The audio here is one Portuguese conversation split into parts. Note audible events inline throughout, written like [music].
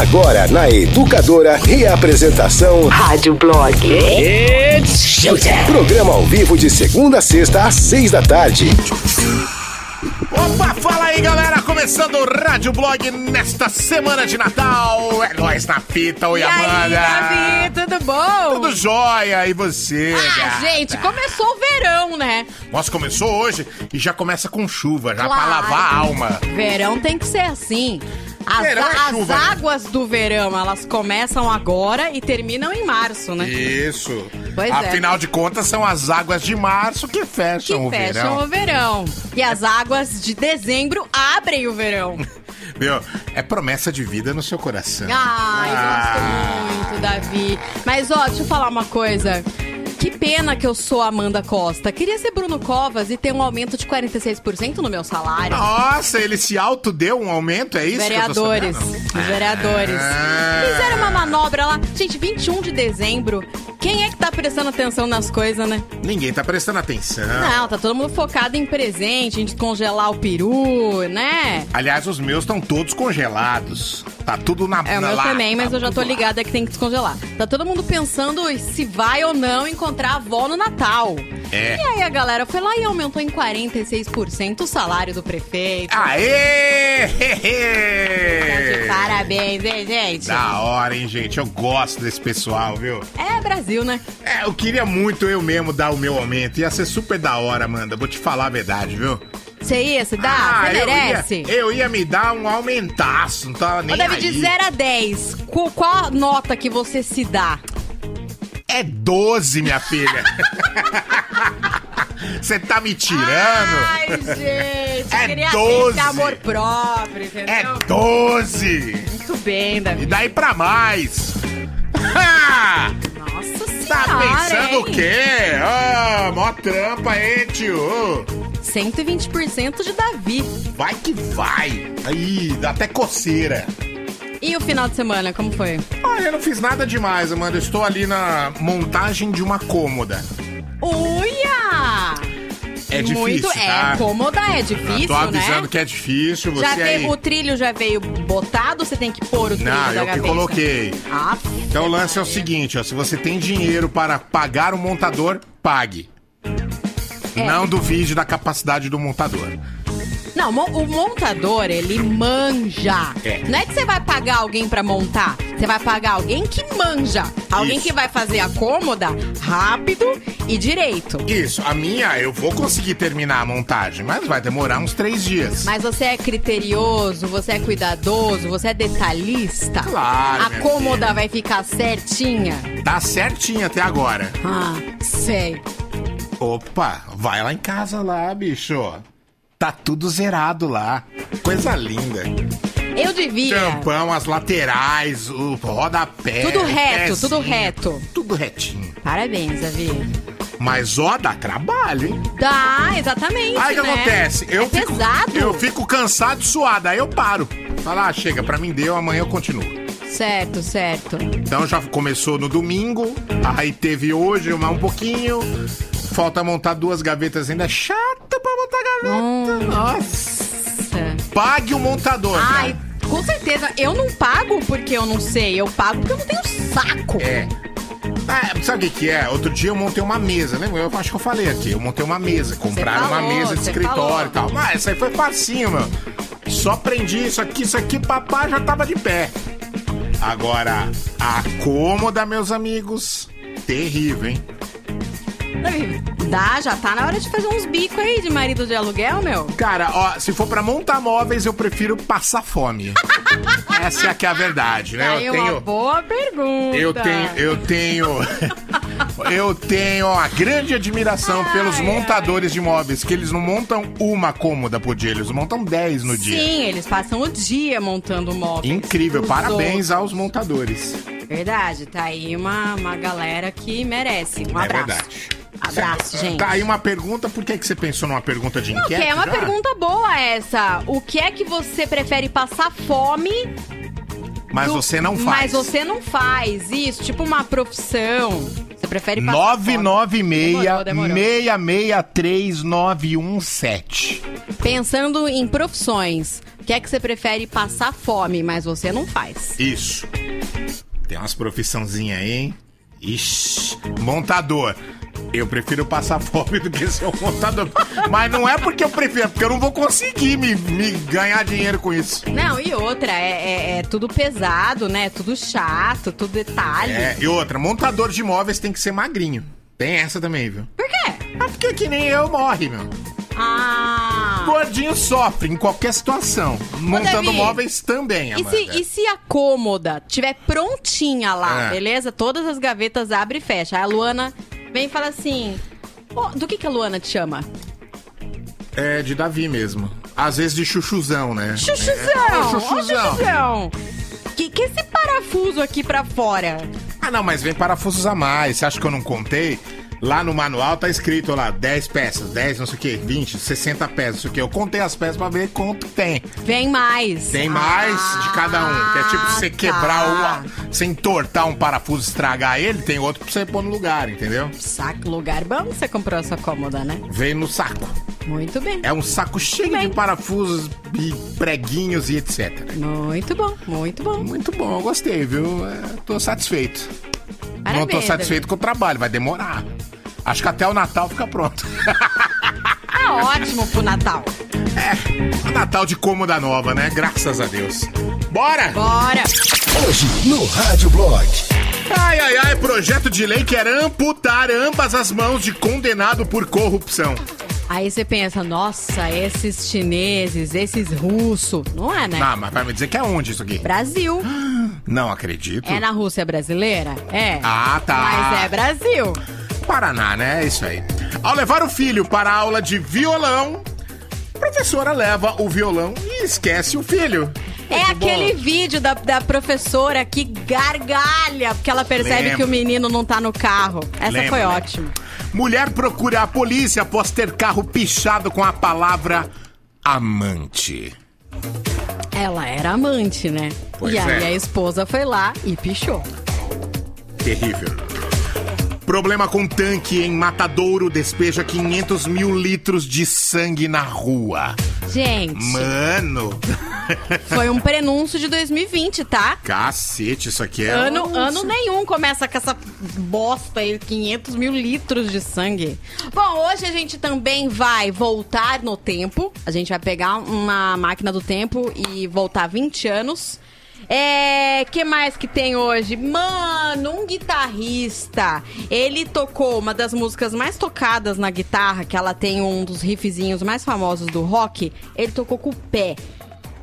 Agora na Educadora, reapresentação Rádio Blog. It's showtime. Programa ao vivo de segunda a sexta às seis da tarde. Opa, fala aí, galera! Começando o Rádio Blog nesta semana de Natal. É nós na fita, oi, E aí, Amanda! Davi, tudo bom? Tudo jóia, e você? Ah, gata? gente, começou o verão, né? Nossa, começou hoje e já começa com chuva, já pra Claro. lavar a alma. Verão tem que ser assim. As, Verão é as chuva, né? águas do verão, elas começam agora e terminam em março, né? Isso. Pois é. Afinal de contas, são as águas de março que Que fecham o fecham verão. o verão. E as águas de dezembro abrem o verão. [laughs] Meu, é promessa de vida no seu coração. Ai, Ah. gosto muito, Davi. Mas, ó, deixa eu falar uma coisa. Que pena que eu sou Amanda Costa. Queria ser Bruno Covas e ter um aumento de 46% no meu salário. Nossa, ele se autodeu um aumento, é isso? Vereadores. Os vereadores. Ah. Fizeram uma manobra lá. Gente, 21 de dezembro. Quem é que tá prestando atenção nas coisas, né? Ninguém tá prestando atenção. Não, tá todo mundo focado em presente, em descongelar o peru, né? Aliás, os meus estão todos congelados. Tá tudo na É, o meu lá, também, mas tá eu já tô ligada que tem que descongelar. Tá todo mundo pensando se vai ou não encontrar a avó no Natal. É. E aí a galera foi lá e aumentou em 46% o salário do prefeito. Aê! Tá de parabéns, hein, gente? Da hora, hein, gente? Eu gosto desse pessoal, viu? É Brasil, né? É, eu queria muito eu mesmo dar o meu aumento. Ia ser super da hora, Amanda. Vou te falar a verdade, viu? Você ia, você dá? Você eu merece? Ia, eu ia me dar um aumentaço, não tava nem Ô, David, aí. de 0 a 10, qual, qual a nota que você se dá? É 12, minha filha. Você tá me tirando? Ai, gente, É queria 12. ter esse amor próprio, entendeu? É 12. Muito bem, E David. daí pra mais. Nossa senhora, Tá pensando hein? o quê? Ah, mó trampa aí, tio. 120% de Davi. Vai que vai. Aí, dá até coceira. E o final de semana, como foi? Ah, eu não fiz nada demais, Amanda. Eu estou ali na montagem de uma cômoda. Uia! É difícil, Muito, tá? É, cômoda é difícil, Tô avisando né? que é difícil. Você Já aí... veio, o trilho já veio botado, você tem que pôr o trilho Não, eu que coloquei. Ah, Então o lance é o seguinte, ó, se você tem dinheiro para pagar o montador, pague. É. Não duvide da capacidade do montador. Não, o montador, ele manja. É. Não é que você vai pagar alguém pra montar. Você vai pagar alguém que manja. Alguém Isso. que vai fazer a cômoda rápido e direito. Isso, a minha eu vou conseguir terminar a montagem, mas vai demorar uns três dias. Mas você é criterioso, você é cuidadoso, você é detalhista. Claro, A cômoda filha. vai ficar certinha. Tá certinho até agora. Ah, sei. Opa, vai lá em casa lá, bicho. Tá tudo zerado lá. Coisa linda. Eu devia. Tampão, as laterais, o rodapé. Tudo reto, pezinho, tudo reto. Tudo retinho. Parabéns, Davi. Mas ó, dá trabalho, hein? Dá, exatamente. Aí o que né? acontece? Eu é fico, pesado. Eu fico cansado e suado, aí eu paro. Fala, ah, chega, pra mim deu, amanhã eu continuo. Certo, certo. Então já começou no domingo, aí teve hoje uma, um pouquinho. Falta montar duas gavetas ainda. É chato pra montar gaveta. Nossa. Nossa. Pague o montador. Ai, com certeza. Eu não pago porque eu não sei. Eu pago porque eu não tenho saco. É. Ah, sabe o que, que é? Outro dia eu montei uma mesa, lembra? Eu acho que eu falei aqui. Eu montei uma mesa, compraram falou, uma mesa de escritório falou. e tal. Mas isso aí foi facinho, meu. Só prendi isso aqui, isso aqui, papai já tava de pé. Agora, a cômoda, meus amigos, terrível, hein? [laughs] Dá, já tá na hora de fazer uns bicos aí de marido de aluguel, meu. Cara, ó, se for pra montar móveis, eu prefiro passar fome. [laughs] Essa é que é a verdade, né? Aí Eu uma tenho. boa pergunta. Eu tenho, eu tenho, [laughs] eu tenho uma grande admiração Ai, pelos ai. montadores de móveis, que eles não montam uma cômoda por dia, eles montam 10 no dia. Sim, eles passam o dia montando móveis. Incrível, parabéns outros. aos montadores. Verdade, tá aí uma, uma galera que merece. Um É abraço. verdade. Abraço, gente. Tá aí uma pergunta, por que, que você pensou numa pergunta de Não, que enquete? é uma já? pergunta boa essa. O que é que você prefere passar fome Mas do- você não faz. Mas você não faz isso, tipo uma profissão. Você prefere passar fome. 996 Demorou, demorou. 663 917. Pensando em profissões, que é que você prefere passar fome, mas você não faz? Isso. Tem umas profissãozinhas aí, hein? Ixi, montador. Eu prefiro passar [laughs] fome do que ser um montador. Mas não é porque eu prefiro, é porque eu não vou conseguir me, me ganhar dinheiro com isso. Não, e outra, é, é- é tudo pesado, né? Tudo chato, tudo detalhe. É, e outra, montador de imóveis tem que ser magrinho. Tem essa também, viu? Por quê? Ah, porque que nem eu morre, meu. Ah. Gordinho sofre em qualquer situação. Montando Davi, móveis também, E Amanda. se, e se a cômoda tiver prontinha lá, É. beleza? Todas as gavetas abre e fecha. Aí a Luana vem e fala assim: "Ô, do que, que a Luana te chama? É de Davi mesmo. Às vezes de chuchuzão, né? Chuchuzão! É, Ô, ô, chuchuzão. chuchuzão! Que, que esse parafuso aqui pra fora? Ah, não, mas vem parafusos a mais. Você acha que eu não contei? Lá no manual tá escrito lá 10 peças, 10 não sei o que, 20, 60 peças, não sei o que. Eu contei as peças pra ver quanto tem. Vem mais. Tem mais de cada um. Que é tipo você tá. quebrar uma. Você entortar um parafuso e estragar ele, tem outro pra você pôr no lugar, entendeu? Saco, lugar bom você comprou essa cômoda, né? Vem no saco. Muito bem. É um saco cheio Bem. de parafusos e preguinhos e etc. Muito bom, muito bom. Muito bom, eu gostei, viu? É, tô satisfeito. não Parabéns, tô satisfeito com o trabalho, vai demorar. Acho que até o Natal fica pronto. [laughs] Tá ótimo pro Natal. é, o Natal de cômoda nova, né? Graças a Deus. Bora! Bora! Hoje no Rádio Blog. Ai, ai, ai, projeto de lei quer amputar ambas as mãos de condenado por corrupção. Aí você pensa, nossa, esses chineses, esses russos. Não é, né? Ah, mas vai me dizer que é onde isso aqui? Brasil. [gasps] Não acredito. É na Rússia brasileira? É. Ah, tá. Mas é Brasil. Paraná, né? É isso aí. Ao levar o filho para a aula de violão, a professora leva o violão e esquece o filho. É Muito aquele bom. vídeo da, da professora que gargalha porque ela percebe Lembro. que o menino não tá no carro. Essa Lembro, foi ótima. Mulher procura a polícia após ter carro pichado com a palavra amante. Ela era amante, né? Pois e aí é. a esposa foi lá e pichou. Terrível. Problema com tanque em Matadouro despeja 500 mil litros de sangue na rua. Gente, Mano, foi um prenúncio de 2020, tá? cacete, isso aqui é. Ano, um- ano nenhum começa com essa bosta aí, 500 mil litros de sangue. Bom, hoje a gente também vai voltar no tempo. A gente vai pegar uma máquina do tempo e voltar 20 anos. É, que mais que tem hoje? Mano, um guitarrista. Ele tocou uma das músicas mais tocadas na guitarra, que ela tem um dos riffzinhos mais famosos do rock. Ele tocou com o pé.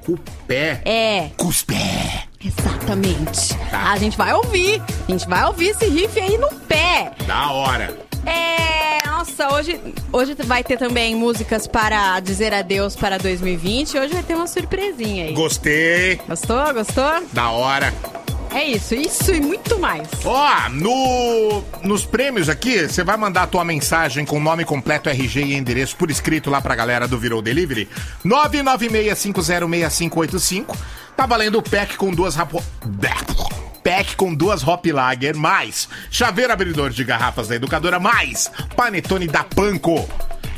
Com o pé. É, Com os pés. Exatamente. Tá. A gente vai ouvir. A gente vai ouvir esse riff aí no pé. Da hora. É. Nossa, hoje, hoje vai ter também músicas para dizer adeus para 2020. Hoje vai ter uma surpresinha aí. Gostei. Gostou? Gostou? Da hora. É isso, isso e muito mais. Ó, no, nos prêmios aqui, você vai mandar a tua mensagem com nome completo, RG e endereço por escrito lá pra galera do Virou Delivery. 996506585. Tá valendo o pack com duas rapo... Pack com duas Hop Lager, mais chaveiro abridor de garrafas da educadora, mais panetone da Panko.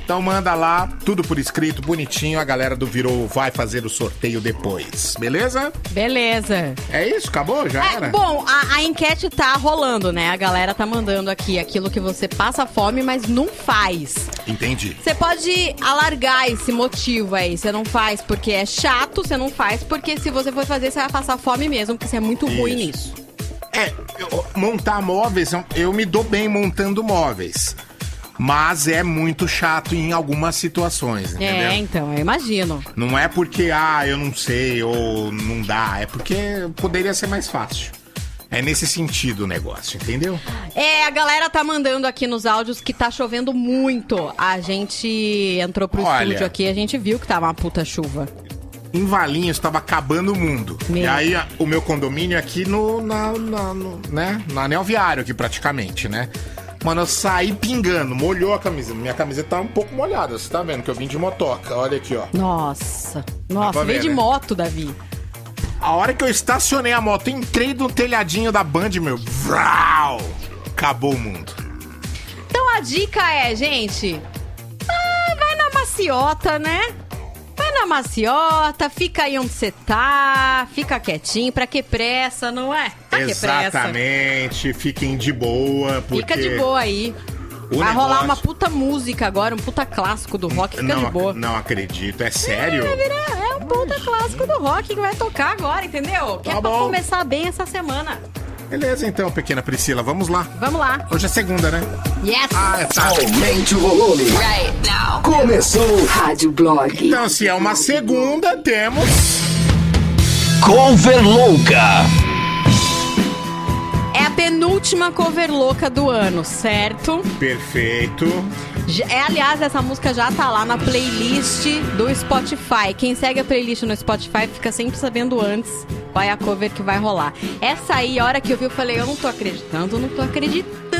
Então manda lá, tudo por escrito, bonitinho. A galera do Virou vai fazer o sorteio depois, beleza? Beleza. É isso? Acabou? Já É, era? bom, a, a enquete tá rolando, né? A galera tá mandando aqui aquilo que você passa fome, mas não faz. Entendi. Você pode alargar esse motivo aí. Você não faz porque é chato, você não faz porque se você for fazer, você vai passar fome mesmo, porque você é muito ruim nisso. É, eu- montar móveis, eu me dou bem montando móveis. Mas é muito chato em algumas situações, entendeu? É, então, eu imagino. Não é porque, ah, eu não sei ou não dá, é porque poderia ser mais fácil. É nesse sentido o negócio, entendeu? É, a galera tá mandando aqui nos áudios que tá chovendo muito. A gente entrou pro Olha. estúdio aqui, a gente viu que tava uma puta chuva. Em Valinhos estava acabando o mundo. Meu. E aí o meu condomínio é aqui no, na, na- no, né, no anel viário aqui praticamente, né? Mano, eu saí pingando, molhou a camisa. Minha camiseta tá um pouco molhada, você tá vendo que eu vim de motoca. Olha aqui, ó. Nossa. Nossa, veio de né? moto, Davi. A hora que eu estacionei a moto, entrei no telhadinho da Band, meu. Vrau! Acabou o mundo. Então a dica é, gente. ah, vai na maciota, né? Vai na maciota, fica aí onde você tá, fica quietinho, pra que pressa, não é? Pra que pressa? Exatamente, fiquem de boa. Porque Fica de boa aí. o Vai rolar negócio- uma puta música agora, um puta clássico do rock, fica não, de boa. não acredito, é sério? Vai virar- É um puta clássico do rock que vai tocar agora, entendeu? Que Tá é pra bom. começar bem essa semana. Beleza, então, pequena Priscila, vamos lá. Vamos lá. Hoje é segunda, né? Yes! Ah, tá. Aumente o volume. Right now. Começou. Rádio Blog. Então, se é uma segunda, temos. Cover Louca. É a penúltima cover louca do ano, certo? Perfeito. É, aliás, essa música já tá lá na playlist do Spotify. Quem segue a playlist no Spotify fica sempre sabendo antes qual é a cover que vai rolar. Essa aí, a hora que eu vi, eu falei, eu não tô acreditando, eu não tô acreditando!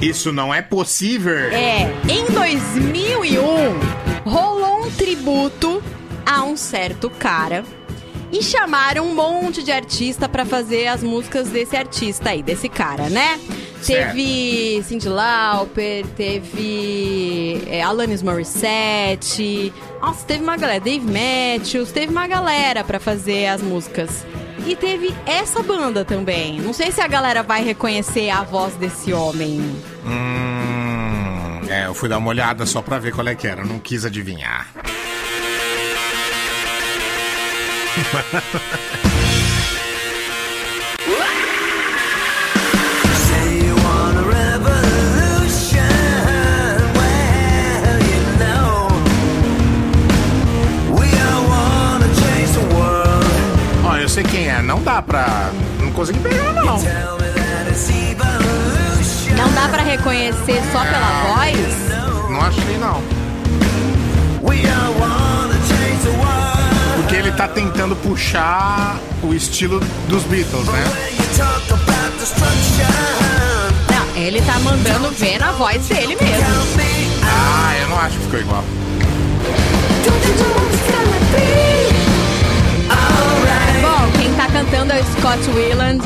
Isso não é possível. É, em 2001, rolou um tributo a um certo cara e chamaram um monte de artista pra fazer as músicas desse artista aí, desse cara, né? Teve Cyndi Lauper, teve é, Alanis Morissette, nossa, teve uma galera, Dave Matthews, teve uma galera pra fazer as músicas. E teve essa banda também. Não sei se a galera vai reconhecer a voz desse homem. Hum, é, eu fui dar uma olhada só pra ver qual é que era, não quis adivinhar. [laughs] é, não dá pra. Não consegui pegar, não. Não dá pra reconhecer só pela voz? Não achei, não. Porque ele tá tentando puxar o estilo dos Beatles, né? Não, ele tá mandando ver na voz dele mesmo. Ah, eu não acho que ficou igual. Tá cantando é o Scott Weiland.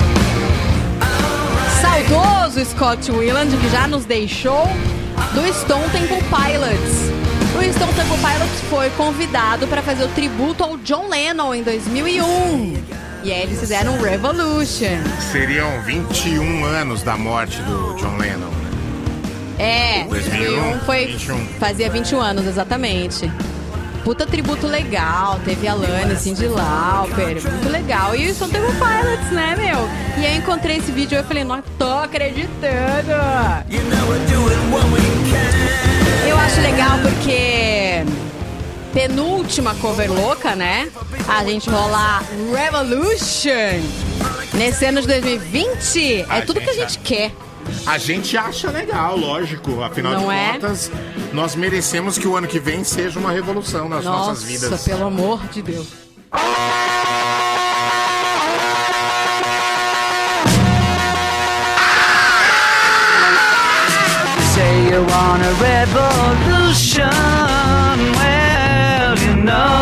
Saudoso Scott Weiland, que já nos deixou, do Stone Temple Pilots. O Stone Temple Pilots foi convidado para fazer o tributo ao John Lennon em 2001. E aí eles fizeram Revolution. Seriam 21 anos da morte do John Lennon. né? É, 2001, 2001 foi, 21. fazia 21 anos, exatamente. Puta tributo legal, teve a Lani, Cindy Lauper, muito legal. E o Stone Temple Pilots, né, meu? E aí eu encontrei esse vídeo e eu falei, não tô acreditando! Eu acho legal porque penúltima cover louca, né? A gente rolar Revolution nesse ano de 2020. É tudo que a gente quer. A gente acha legal, lógico. Afinal Não de é? contas, nós merecemos que o ano que vem seja uma revolução nas nossas Nossa, vidas. pelo amor de Deus. say you want a revolution. Well, you know,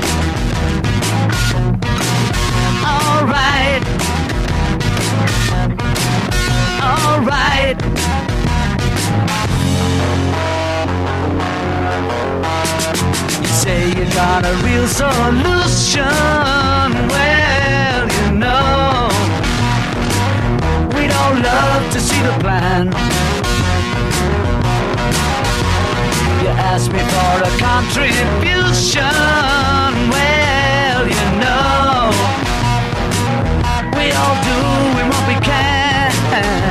Alright. You say you got a real solution. Well, you know, we don't love to see the plan. You ask me for a contribution. Well, you know, we all doing what we can.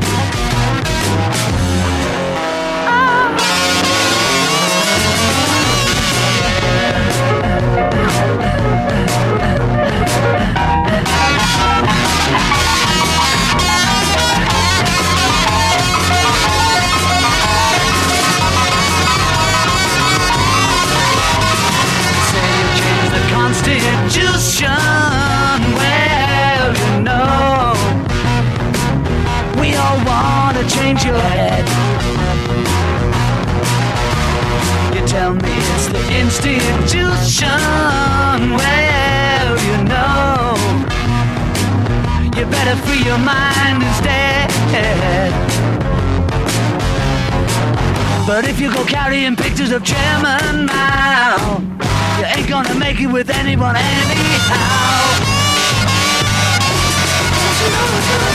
Change your head. You tell me it's the institution. Well, you know, you better free your mind instead. But if you go carrying pictures of chairman Mao, you ain't gonna make it with anyone anyhow. You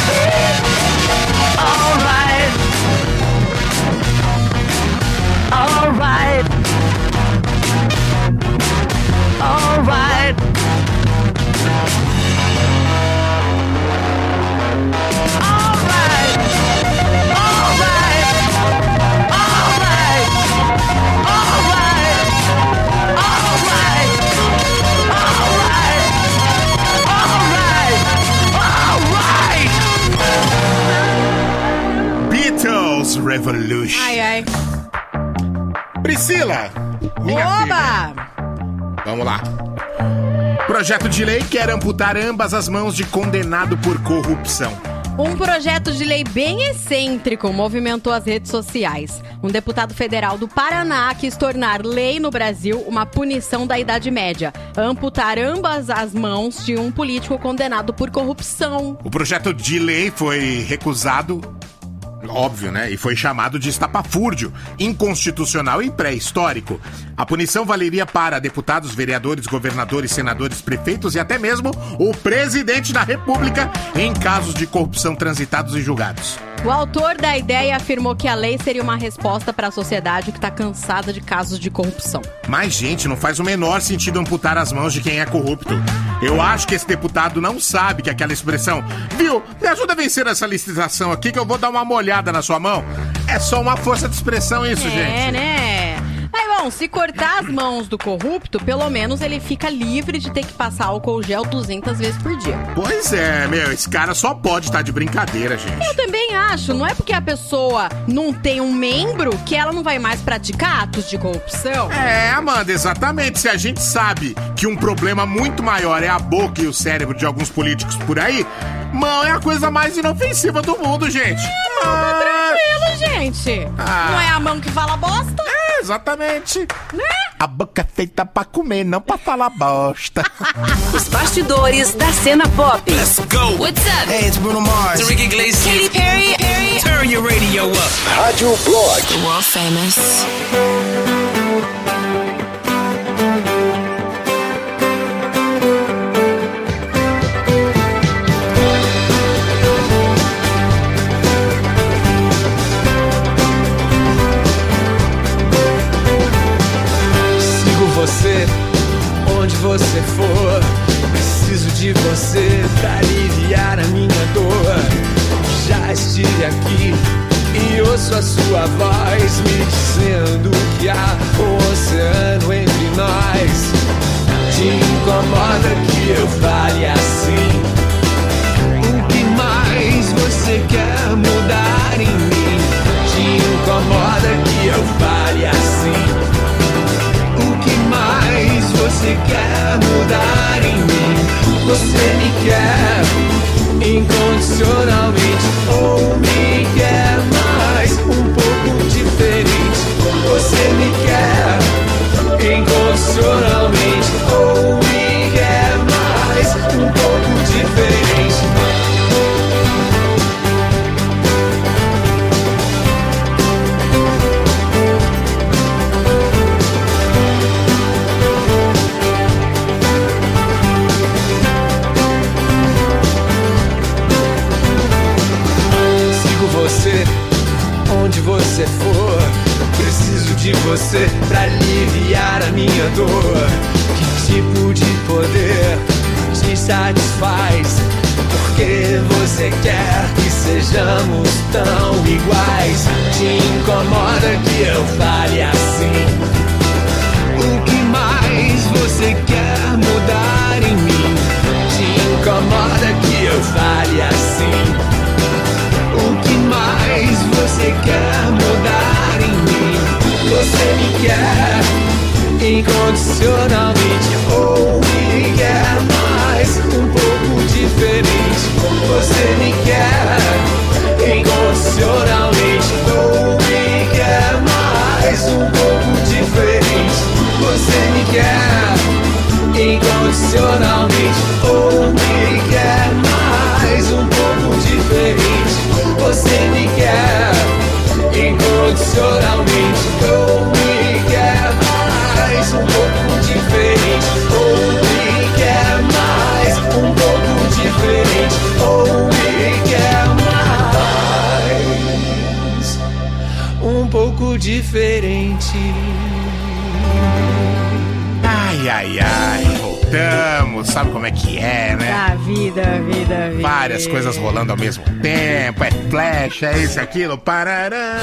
Alright. Alright. Alright. Alright. Revolution. Ai, ai. Priscila, minha filha. Oba! Vamos lá. Projeto de lei quer amputar ambas as mãos de condenado por corrupção. Um projeto de lei bem excêntrico movimentou as redes sociais. Um deputado federal do Paraná quis tornar lei no Brasil uma punição da Idade Média, amputar ambas as mãos de um político condenado por corrupção. O projeto de lei foi recusado, óbvio, né? E foi chamado de estapafúrdio, inconstitucional e pré-histórico. A punição valeria para deputados, vereadores, governadores, senadores, prefeitos e até mesmo o presidente da República em casos de corrupção transitados e julgados. O autor da ideia afirmou que a lei seria uma resposta para a sociedade que está cansada de casos de corrupção. Mas, gente, não faz o menor sentido amputar as mãos de quem é corrupto. Eu acho que esse deputado não sabe que aquela expressão, viu, me ajuda a vencer essa licitação aqui que eu vou dar uma molhada na sua mão. É só uma força de expressão isso, é, gente. né? Mas, bom, se cortar as mãos do corrupto, pelo menos ele fica livre de ter que passar álcool gel 200 vezes por dia. Pois é, meu, esse cara só pode estar de brincadeira, gente. Eu também acho, não é porque a pessoa não tem um membro que ela não vai mais praticar atos de corrupção? É, Amanda, exatamente. Se a gente sabe que um problema muito maior é a boca e o cérebro de alguns políticos por aí, mão é a coisa mais inofensiva do mundo, gente. Tá tranquilo, gente. Ah. Não é a mão que fala bosta? É, exatamente. Né? A boca é feita pra comer, não pra falar bosta. [laughs] Os bastidores da cena pop. Let's go. What's up? Hey, it's Bruno Mars. It's Enrique Iglesias. Katy Perry. Perry. Turn your radio up. Rádio Blog. World famous. Você for. Preciso de você pra aliviar a minha dor. Já estive aqui e ouço a sua voz me dizendo que há um oceano entre nós. Te incomoda que eu fale assim? O que mais você quer mudar em mim? Te incomoda que eu fale assim? Você quer mudar em mim? Você me quer incondicionalmente ou flash, é isso, aquilo. Parará.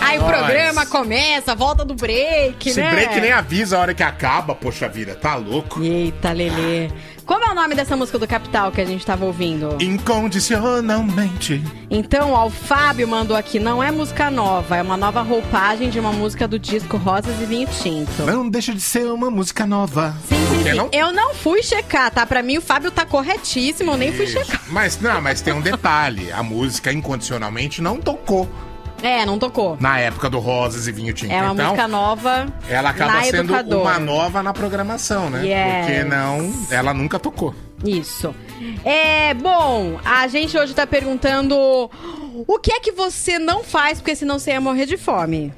Aí o Nós. programa começa, volta do break, Esse né? break nem avisa a hora que acaba, poxa vida, tá louco? Eita, Lelê. Nome dessa música do Capital que a gente tava ouvindo? Incondicionalmente. Então, ó, o Fábio mandou aqui, não é música nova, é uma nova roupagem de uma música do disco Rosas e Vinho Tinto. Não deixa de ser uma música nova. Sim, sim, sim. não? Eu não fui checar, tá? Pra mim o Fábio tá corretíssimo, eu nem fui Isso. checar. Mas não, mas tem um detalhe. A música incondicionalmente não tocou É, não tocou. na época do Rosas e Vinho Tinto. É uma então, música nova ela acaba sendo Educador. uma nova na programação, né? Yes. Porque não, ela nunca tocou. Isso. É, bom, a gente hoje tá perguntando o que é que você não faz porque senão você ia morrer de fome?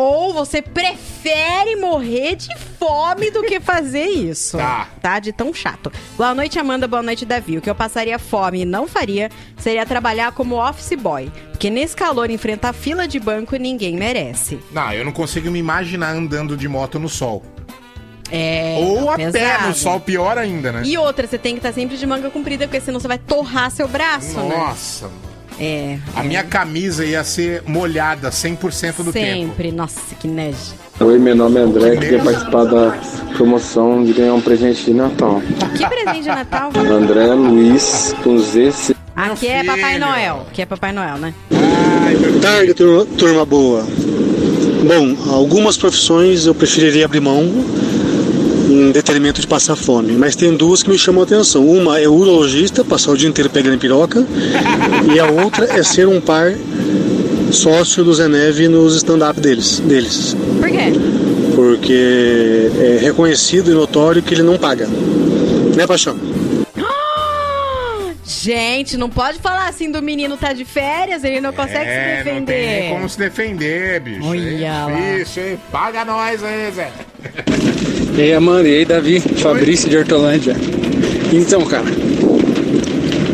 Ou você prefere morrer de fome do que fazer isso? Tá. Tá? De tão chato. Boa noite, Amanda. Boa noite, Davi. O que eu passaria fome e não faria seria trabalhar como office boy. Porque nesse calor, enfrentar fila de banco ninguém merece. Não, eu não consigo me imaginar andando de moto no sol. É. Ou a pé pesado. no sol, pior ainda, né? E outra, você tem que estar sempre de manga comprida, porque senão você vai torrar seu braço, né? Nossa, mano. É. A minha camisa ia ser molhada 100% do tempo. Sempre. Nossa, que nejo. Oi, meu nome é André, queria participar da promoção de ganhar um presente de Natal. Que presente de Natal? André Luiz, com ZC. Aqui é. Papai Noel. Aqui é Papai Noel, né? Boa tarde, turma, turma boa. Bom, algumas profissões eu preferiria abrir mão em detrimento de passar fome, mas tem duas que me chamam a atenção. Uma é urologista, passar o dia inteiro pegando piroca, e a outra é ser um par sócio do Zeneve nos stand-up deles, deles, Por quê? porque é reconhecido e notório que ele não paga. Né, Paixão? [gasps] Gente, não pode falar assim do menino tá de férias, ele não consegue se É, não tem defender. como se defender, bicho. Olha é lá. difícil, hein? Paga nós aí, Zé. [laughs] E aí, Amanda, e aí, Davi, Fabrício de Hortolândia. Então, cara,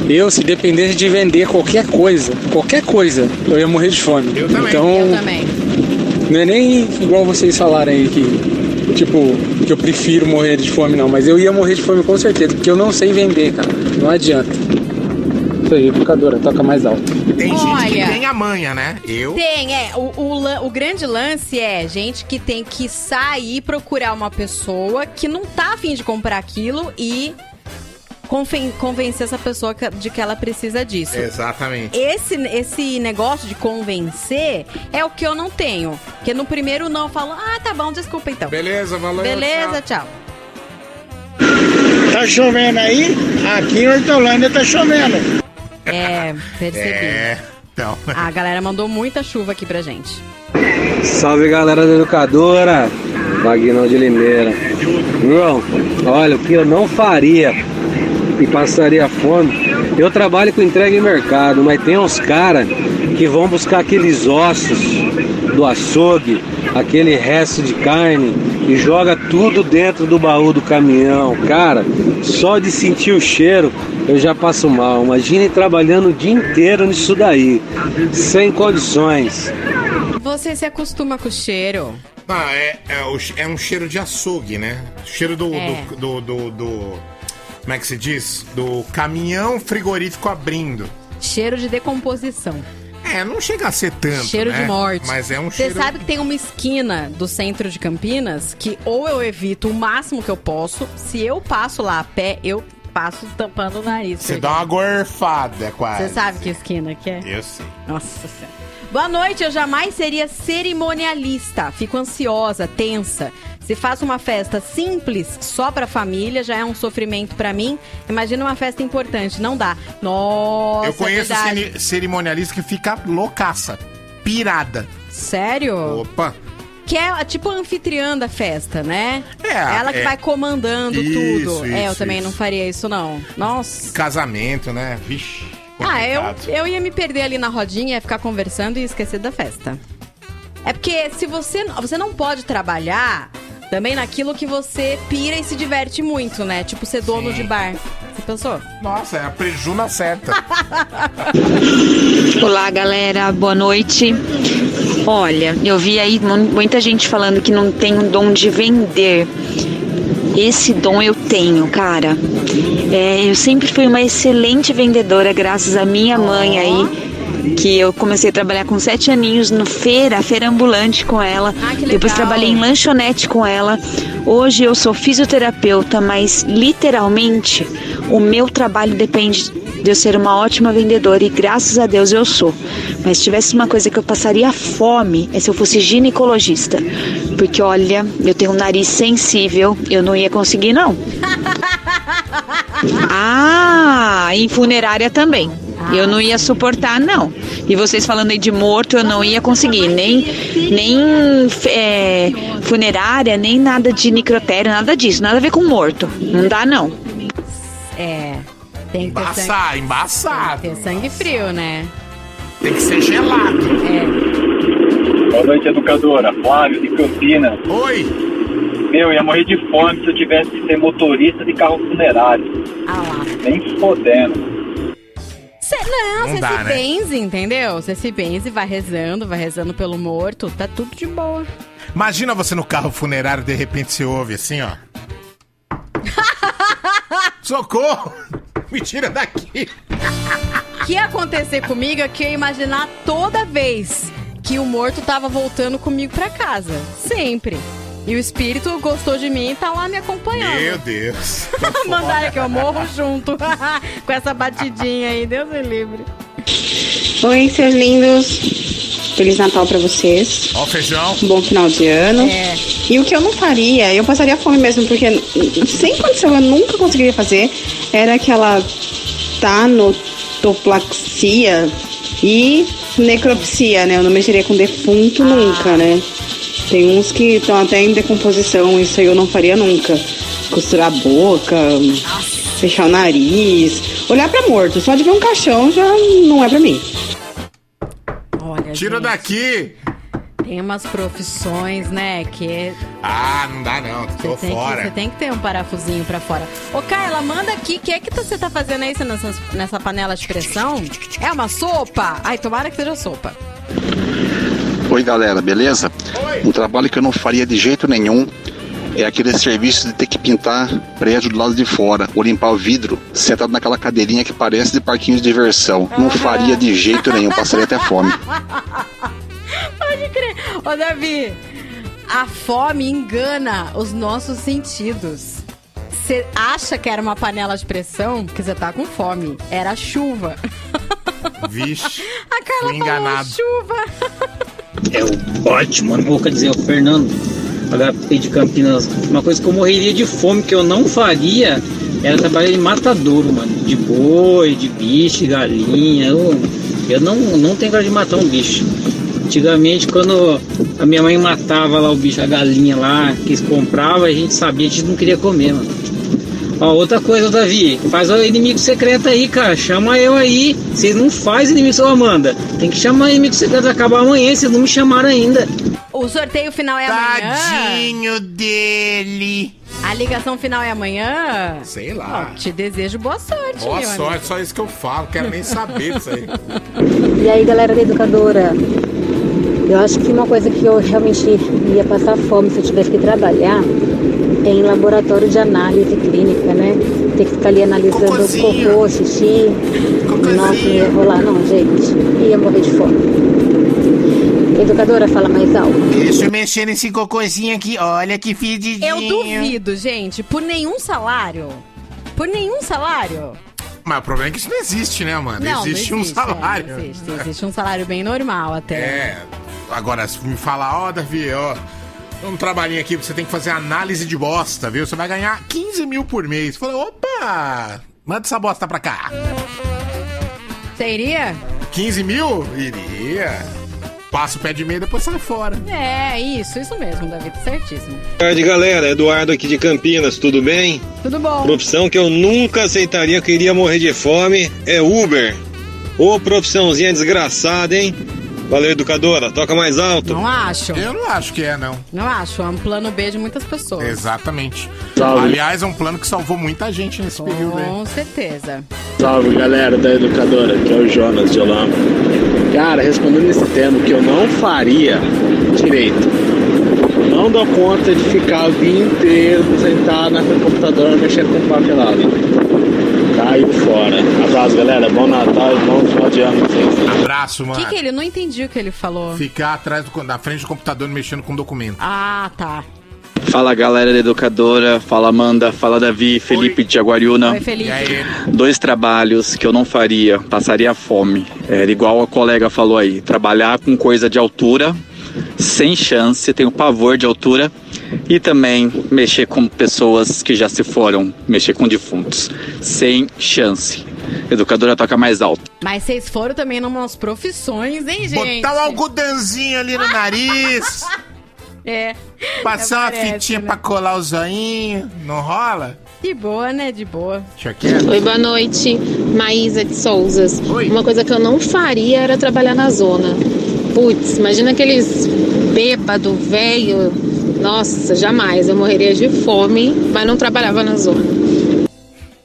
eu, se dependesse de vender qualquer coisa, qualquer coisa, eu ia morrer de fome. Eu também. Então, Eu também. não é nem igual vocês falarem aí que, tipo, que eu prefiro morrer de fome, não, mas eu ia morrer de fome com certeza, porque eu não sei vender, cara. Não adianta. Isso aí, educadora, toca mais alto. Tem gente que Olha. tem a manha, né? Eu. Tem, é. O, o, o grande lance é gente que tem que sair procurar uma pessoa que não tá afim de comprar aquilo e conven- convencer essa pessoa que- de que ela precisa disso. Exatamente. Esse, esse negócio de convencer é o que eu não tenho. Porque no primeiro não eu falo, ah, tá bom, desculpa então. Beleza, valeu. Beleza, tchau. tchau. Tá chovendo aí? Aqui em Hortolândia tá chovendo. É, percebi. É, então. A galera mandou muita chuva aqui pra gente. Salve galera da educadora, Vagnão de Limeira. João, olha, o que eu não faria e passaria fome, eu trabalho com entrega em mercado, mas tem uns caras que vão buscar aqueles ossos do açougue, aquele resto de carne e joga tudo dentro do baú do caminhão. Cara, só de sentir o cheiro eu já passo mal. Imagine trabalhando o dia inteiro nisso daí, sem condições. Você se acostuma com o cheiro. Ah, é, é, é um cheiro de açougue, né? Cheiro do. É. do, do, do- do- Como é que se diz? Do caminhão frigorífico abrindo. Cheiro de decomposição. É, não chega a ser tanto. cheiro né? de morte. Mas é um Você cheiro. sabe que tem uma esquina do centro de Campinas que ou eu evito o máximo que eu posso, se eu passo lá a pé, eu passo tampando o nariz. Você dá uma gorfada quase. Você sabe que esquina que é? Eu sei. Nossa senhora. Boa noite, eu jamais seria cerimonialista. Fico ansiosa, tensa. Se faço uma festa simples, só pra família, já é um sofrimento pra mim. Imagina uma festa importante, não dá. Nossa, eu conheço é verdade. ceri- cerimonialista que fica loucaça. Pirada. Sério? Opa. Que é tipo a anfitriã da festa, né? É, Ela que é. vai comandando Isso, tudo. é, eu isso, também isso. não faria isso, não. Nossa. Casamento, né? Vixe. Ah, eu, eu ia me perder ali na rodinha, ia ficar conversando e esquecer da festa. É porque se você, você não pode trabalhar também naquilo que você pira e se diverte muito, né? Tipo ser dono de bar. Você pensou? Nossa, é a prejuna certa. [laughs] Olá, galera, boa noite. Olha, eu vi aí mu- muita gente falando que não tem o dom de vender. Esse dom eu tenho, cara. É, eu sempre fui uma excelente vendedora, graças à minha mãe aí, que eu comecei a trabalhar com sete aninhos no feira, feira ambulante com ela. Depois trabalhei em lanchonete com ela. Hoje eu sou fisioterapeuta, mas literalmente o meu trabalho depende de eu ser uma ótima vendedora e graças a Deus eu sou. Mas se tivesse uma coisa que eu passaria fome é se eu fosse ginecologista. Porque olha, eu tenho um nariz sensível, eu não ia conseguir não. [laughs] Ah, em funerária também. Eu não ia suportar, não. E vocês falando aí de morto, eu não ia conseguir. Nem, nem é, funerária, nem nada de necrotério, nada disso. Nada a ver com morto. Não dá, não. É. Tem que ter sangue, Embaçar, embaçado. ter sangue frio, né? Tem que ser gelado. É. Boa noite, educadora. Flávio, de Campinas. Oi. Meu, eu ia morrer de fome se eu tivesse que ser motorista de carro funerário. Ah lá. Nem fodendo. Não, Não você dá, se né? benze, entendeu? Você se benze, vai rezando, vai rezando pelo morto, tá tudo de boa. Imagina você no carro funerário, de repente você ouve assim, ó. [laughs] Socorro! Me tira daqui! O que ia acontecer comigo é que eu ia imaginar toda vez que o morto tava voltando comigo pra casa. Sempre. E o espírito gostou de mim e tá lá me acompanhando. Meu Deus. [laughs] Mandaram que eu morro junto [laughs] com essa batidinha aí, Deus me livre. Oi, seus lindos. Feliz Natal pra vocês. Ó feijão. Bom final de ano. É. E o que eu não faria, eu passaria fome mesmo, porque sem condição eu nunca conseguiria fazer, era aquela tanotoplaxia e necropsia, né? Eu não mexeria com defunto nunca, né? Tem uns que estão até em decomposição, isso aí eu não faria nunca. Costurar a boca, fechar o nariz, olhar pra morto. Só de ver um caixão já não é pra mim. Olha, Tira gente, daqui! tem umas profissões, né, que Ah, não dá não, tô Tem que- fora. Você tem que ter um parafusinho pra fora. Ô, Carla, manda aqui. O que é que você tá fazendo aí nessa, nessa panela de pressão? É uma sopa? Ai, tomara que seja sopa. Oi galera, beleza? Um trabalho que eu não faria de jeito nenhum é aquele serviço de ter que pintar prédio do lado de fora ou limpar o vidro sentado naquela cadeirinha que parece de parquinho de diversão. Não faria de jeito nenhum, passaria até fome. [laughs] Pode crer. Ô, Davi, a fome engana os nossos sentidos. Você acha que era uma panela de pressão? Porque você tá com fome. Era chuva. Vixe. [laughs] A Carla falou enganado. chuva. É o Batman, quer dizer, o Fernando, HP de Campinas. Uma coisa que eu morreria de fome, que eu não faria, era trabalhar de matadouro, mano. De boi, de bicho, galinha. Eu, eu não, não tenho cara de matar um bicho. Antigamente, quando a minha mãe matava lá o bicho, a galinha lá, que eles compravam, a gente sabia, a gente não queria comer, mano. Ó, outra coisa, Davi, faz o inimigo secreto aí, cara. Chama eu aí. Vocês não fazem inimigo, ô Amanda. Tem que chamar inimigo secreto acabar amanhã, vocês não me chamaram ainda. O sorteio final é amanhã. Tadinho dele. A ligação final é amanhã? Sei lá. Ó, te desejo boa sorte, Boa meu sorte, amigo. só isso que eu falo. Quero nem saber disso aí. [laughs] E aí, galera da educadora? Eu acho que uma coisa que eu realmente ia passar fome se eu tivesse que trabalhar é em laboratório de análise clínica, né? Ter que ficar ali analisando Cocôzinho. cocô, xixi. Nossa, não ia rolar não, gente. Ia morrer de fome. Educadora, fala mais alto. Deixa eu mexer nesse cocôzinho aqui. Olha que fedidinho. Eu duvido, gente, por nenhum salário. Por nenhum salário. Mas o problema é que isso não existe, né, mano? Não, não existe um existe, é, salário. não existe. Existe um salário bem normal até. É. Agora, se me falar, ó, Davi, ó. Um trabalhinho aqui, você tem que fazer análise de bosta, viu? Você vai ganhar 15 mil por mês. Falei, opa! Manda essa bosta pra cá. Você iria? 15 mil? Iria. Passa o pé de meia e depois sai fora. É, isso, isso mesmo, Davi, tá certíssimo. Boa tarde, galera. Eduardo aqui de Campinas, tudo bem? Tudo bom. Profissão que eu nunca aceitaria, que iria morrer de fome, é Uber. Ô, profissãozinha desgraçada, hein? Valeu, educadora. Toca mais alto. Não acho. Eu não acho que é, não. Não acho, é um plano B de muitas pessoas. Exatamente. Salve. Aliás, é um plano que salvou muita gente nesse período aí. Com certeza. Salve galera da educadora, que é o Jonas de Olamba. Cara, respondendo esse tema, que eu não faria direito. Não dou conta de ficar o dia inteiro sentado na frente do computador mexendo com papelada. Caiu fora. Abraço galera, bom Natal e bom final de ano. Abraço, O mano. que, que ele. Não entendi o que ele falou. Ficar atrás do, na frente do computador mexendo com documento. Ah, tá. Fala galera da educadora, fala Amanda, fala Davi, Felipe de Jaguariúna. Oi, Felipe. Dois trabalhos que eu não faria, passaria fome. Era igual a colega falou aí, trabalhar com coisa de altura, sem chance, tenho pavor de altura. E também mexer com pessoas que já se foram, mexer com defuntos, sem chance. Educadora toca mais alto. Mas vocês foram também numas profissões, hein, gente? Botar um algodãozinho ali no nariz. [laughs] É. Passar uma Parece, fitinha né? pra colar o zoinho. Não rola? De boa, né? De boa. Oi, boa noite. Maísa de Souzas. Uma coisa que eu não faria era trabalhar na zona. Putz, imagina aqueles bêbado, velho. Nossa, jamais. Eu morreria de fome, mas não trabalhava na zona.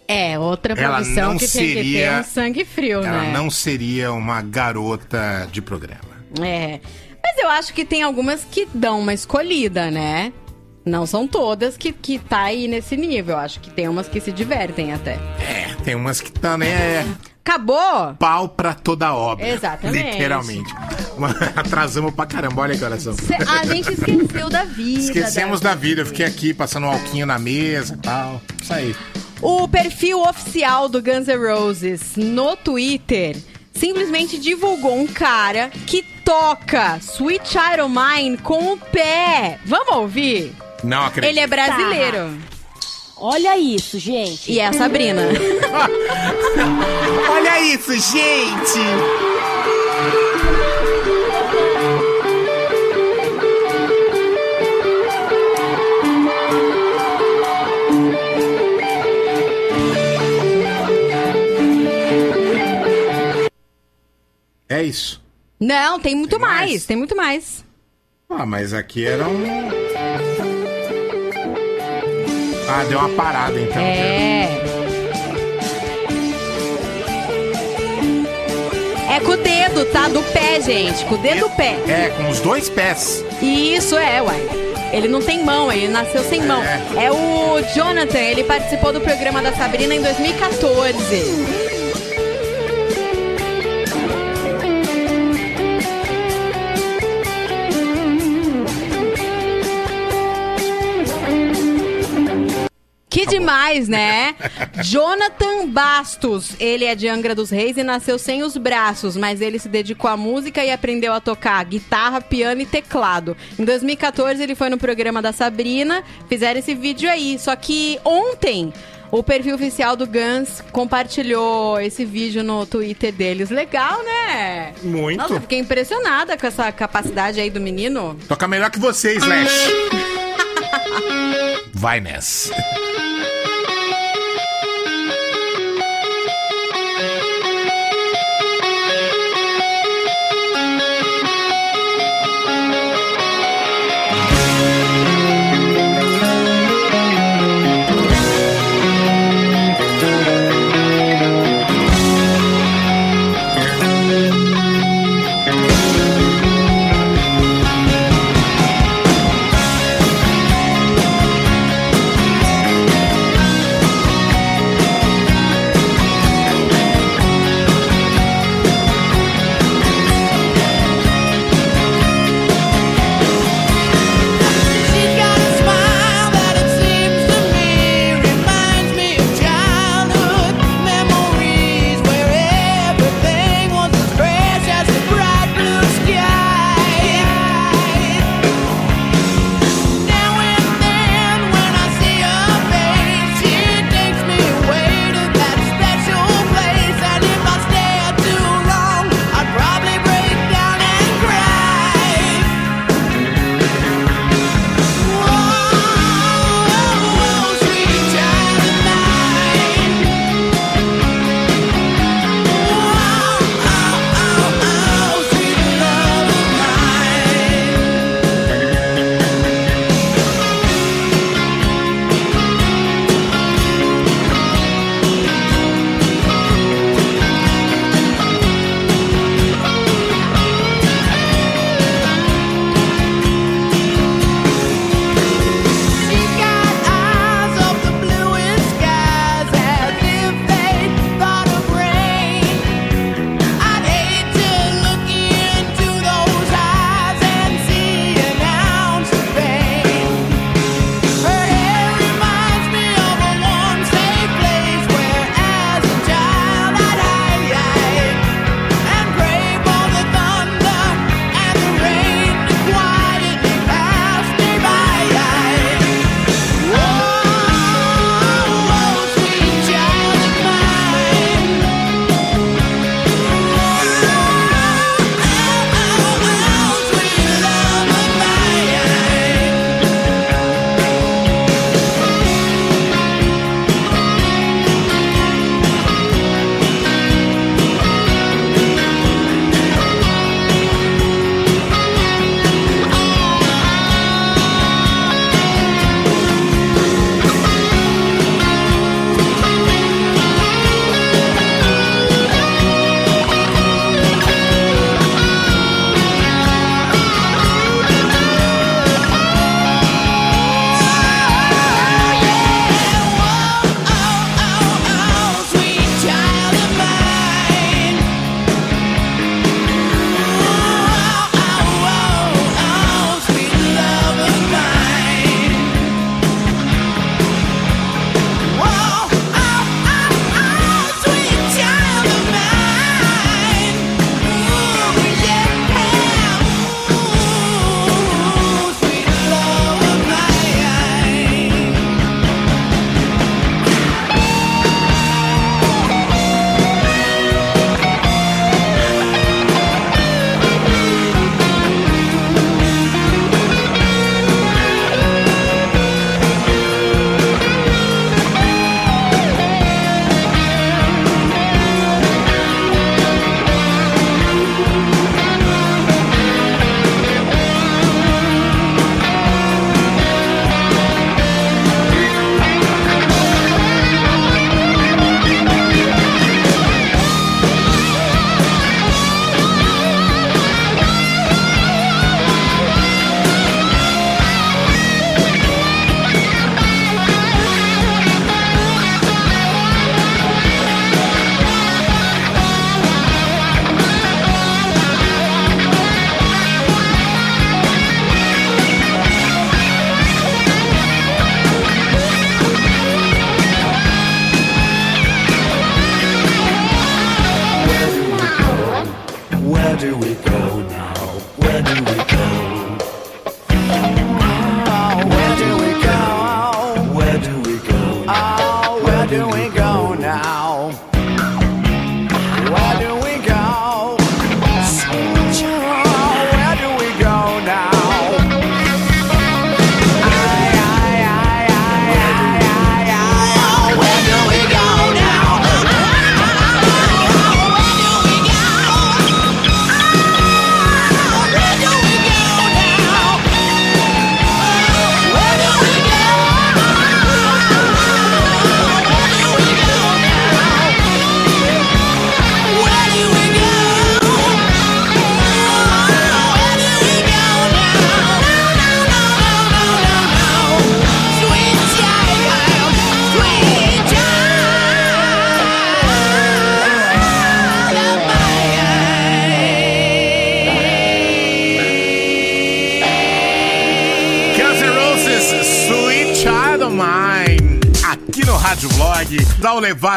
É, outra Ela profissão que tem que ter seria- um sangue frio, Ela né? não seria uma garota de programa. É. Mas eu acho que tem algumas que dão uma escolhida, né? Não são todas que, que tá aí nesse nível. Eu acho que tem umas que se divertem até. É, tem umas que também é Acabou? pau pra toda obra. Exatamente. Literalmente. [laughs] Atrasamos pra caramba, olha que oração. Cê- a gente esqueceu da vida. Esquecemos da vida. Eu fiquei aqui passando um alquinho na mesa e tal. Isso aí. O perfil oficial do Guns N' Roses no Twitter simplesmente divulgou um cara que toca Sweet Child Mine com o pé. Vamos ouvir? Não acredito. Ele é brasileiro. Olha isso, gente. E é a Sabrina. [laughs] Olha isso, gente! É isso. Não, tem muito mais? tem muito mais. Ah, mas aqui era um. Ah, deu uma parada então. É. É com o dedo, tá? Do pé, gente. Com o dedo do pé. É, com os dois pés. Isso é, uai. Ele não tem mão, ele nasceu sem mão. É o Jonathan, ele participou do programa da Sabrina em 2014. Demais, né? [laughs] Jonathan Bastos, ele é de Angra dos Reis e nasceu sem os braços, mas ele se dedicou à música e aprendeu a tocar guitarra, piano e teclado. Em 2014 ele foi no programa da Sabrina, fizeram esse vídeo aí. Só que ontem o perfil oficial do Guns compartilhou esse vídeo no Twitter deles. Legal, né? Muito. Nossa, eu fiquei impressionada com essa capacidade aí do menino. Toca melhor que você, Slash. [laughs] Vai nessa.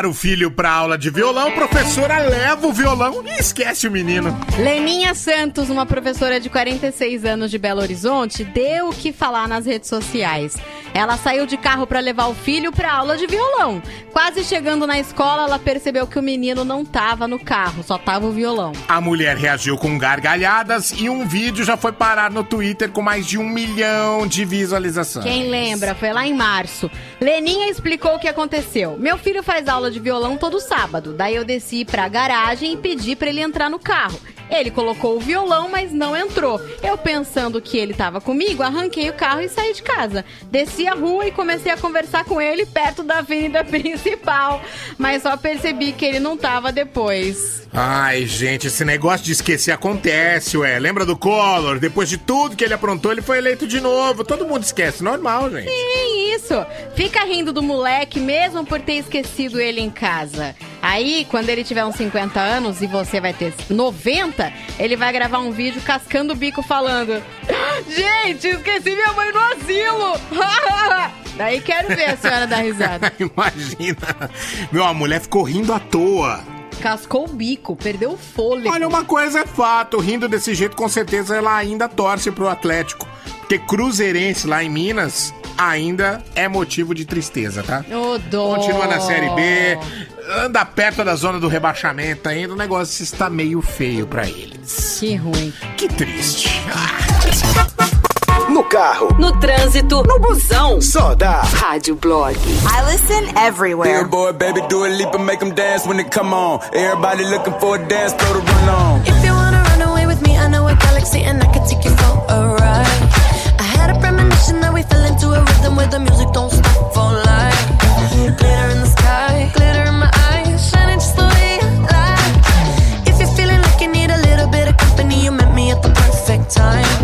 Levar o filho pra aula de violão, professora leva o violão e esquece o menino. Leninha Santos, uma professora de 46 anos de Belo Horizonte, deu o que falar nas redes sociais. Ela saiu de carro para levar o filho para aula de violão. Quase chegando na escola, ela percebeu que o menino não tava no carro, só tava o violão. A mulher reagiu com gargalhadas e um vídeo já foi parar no Twitter com mais de um milhão de visualizações. Quem lembra? Foi lá em março. Leninha explicou o que aconteceu. Meu filho faz aula de violão todo sábado. Daí eu desci pra garagem e pedi pra ele entrar no carro. Ele colocou o violão, mas não entrou. Eu pensando que ele tava comigo, arranquei o carro e saí de casa. Desci a rua e comecei a conversar com ele perto da avenida [laughs] principal. Mas só percebi que ele não tava depois. Ai, gente, esse negócio de esquecer acontece, ué. Lembra do Collor? Depois de tudo que ele aprontou, ele foi eleito de novo. Todo mundo esquece, normal, gente. Sim, isso. Fica rindo do moleque mesmo por ter esquecido ele em casa. Aí, quando ele tiver uns 50 anos e você vai ter 90, ele vai gravar um vídeo cascando o bico falando: Gente, esqueci minha mãe no asilo! [laughs] Daí quero ver a senhora dar risada. [laughs] Imagina. Meu, a mulher ficou rindo à toa. Cascou o bico, perdeu o fôlego. Olha, uma coisa é fato, rindo desse jeito, com certeza ela ainda torce pro Atlético. Porque Cruzeirense lá em Minas ainda é motivo de tristeza, tá? Dó. Continua na Série B, anda perto da zona do rebaixamento ainda, o negócio está meio feio pra eles. Que ruim. Que triste. No carro, No trânsito, no busão. só dá Rádio Blog. I listen everywhere. Billboard, baby, do a leap and make them dance when they come on. Everybody looking for a dance, throw the run on. If you wanna run away with me, I know a galaxy and I can take you for a ride. I had a premonition that we fell into a rhythm where the music don't stop for life. Time.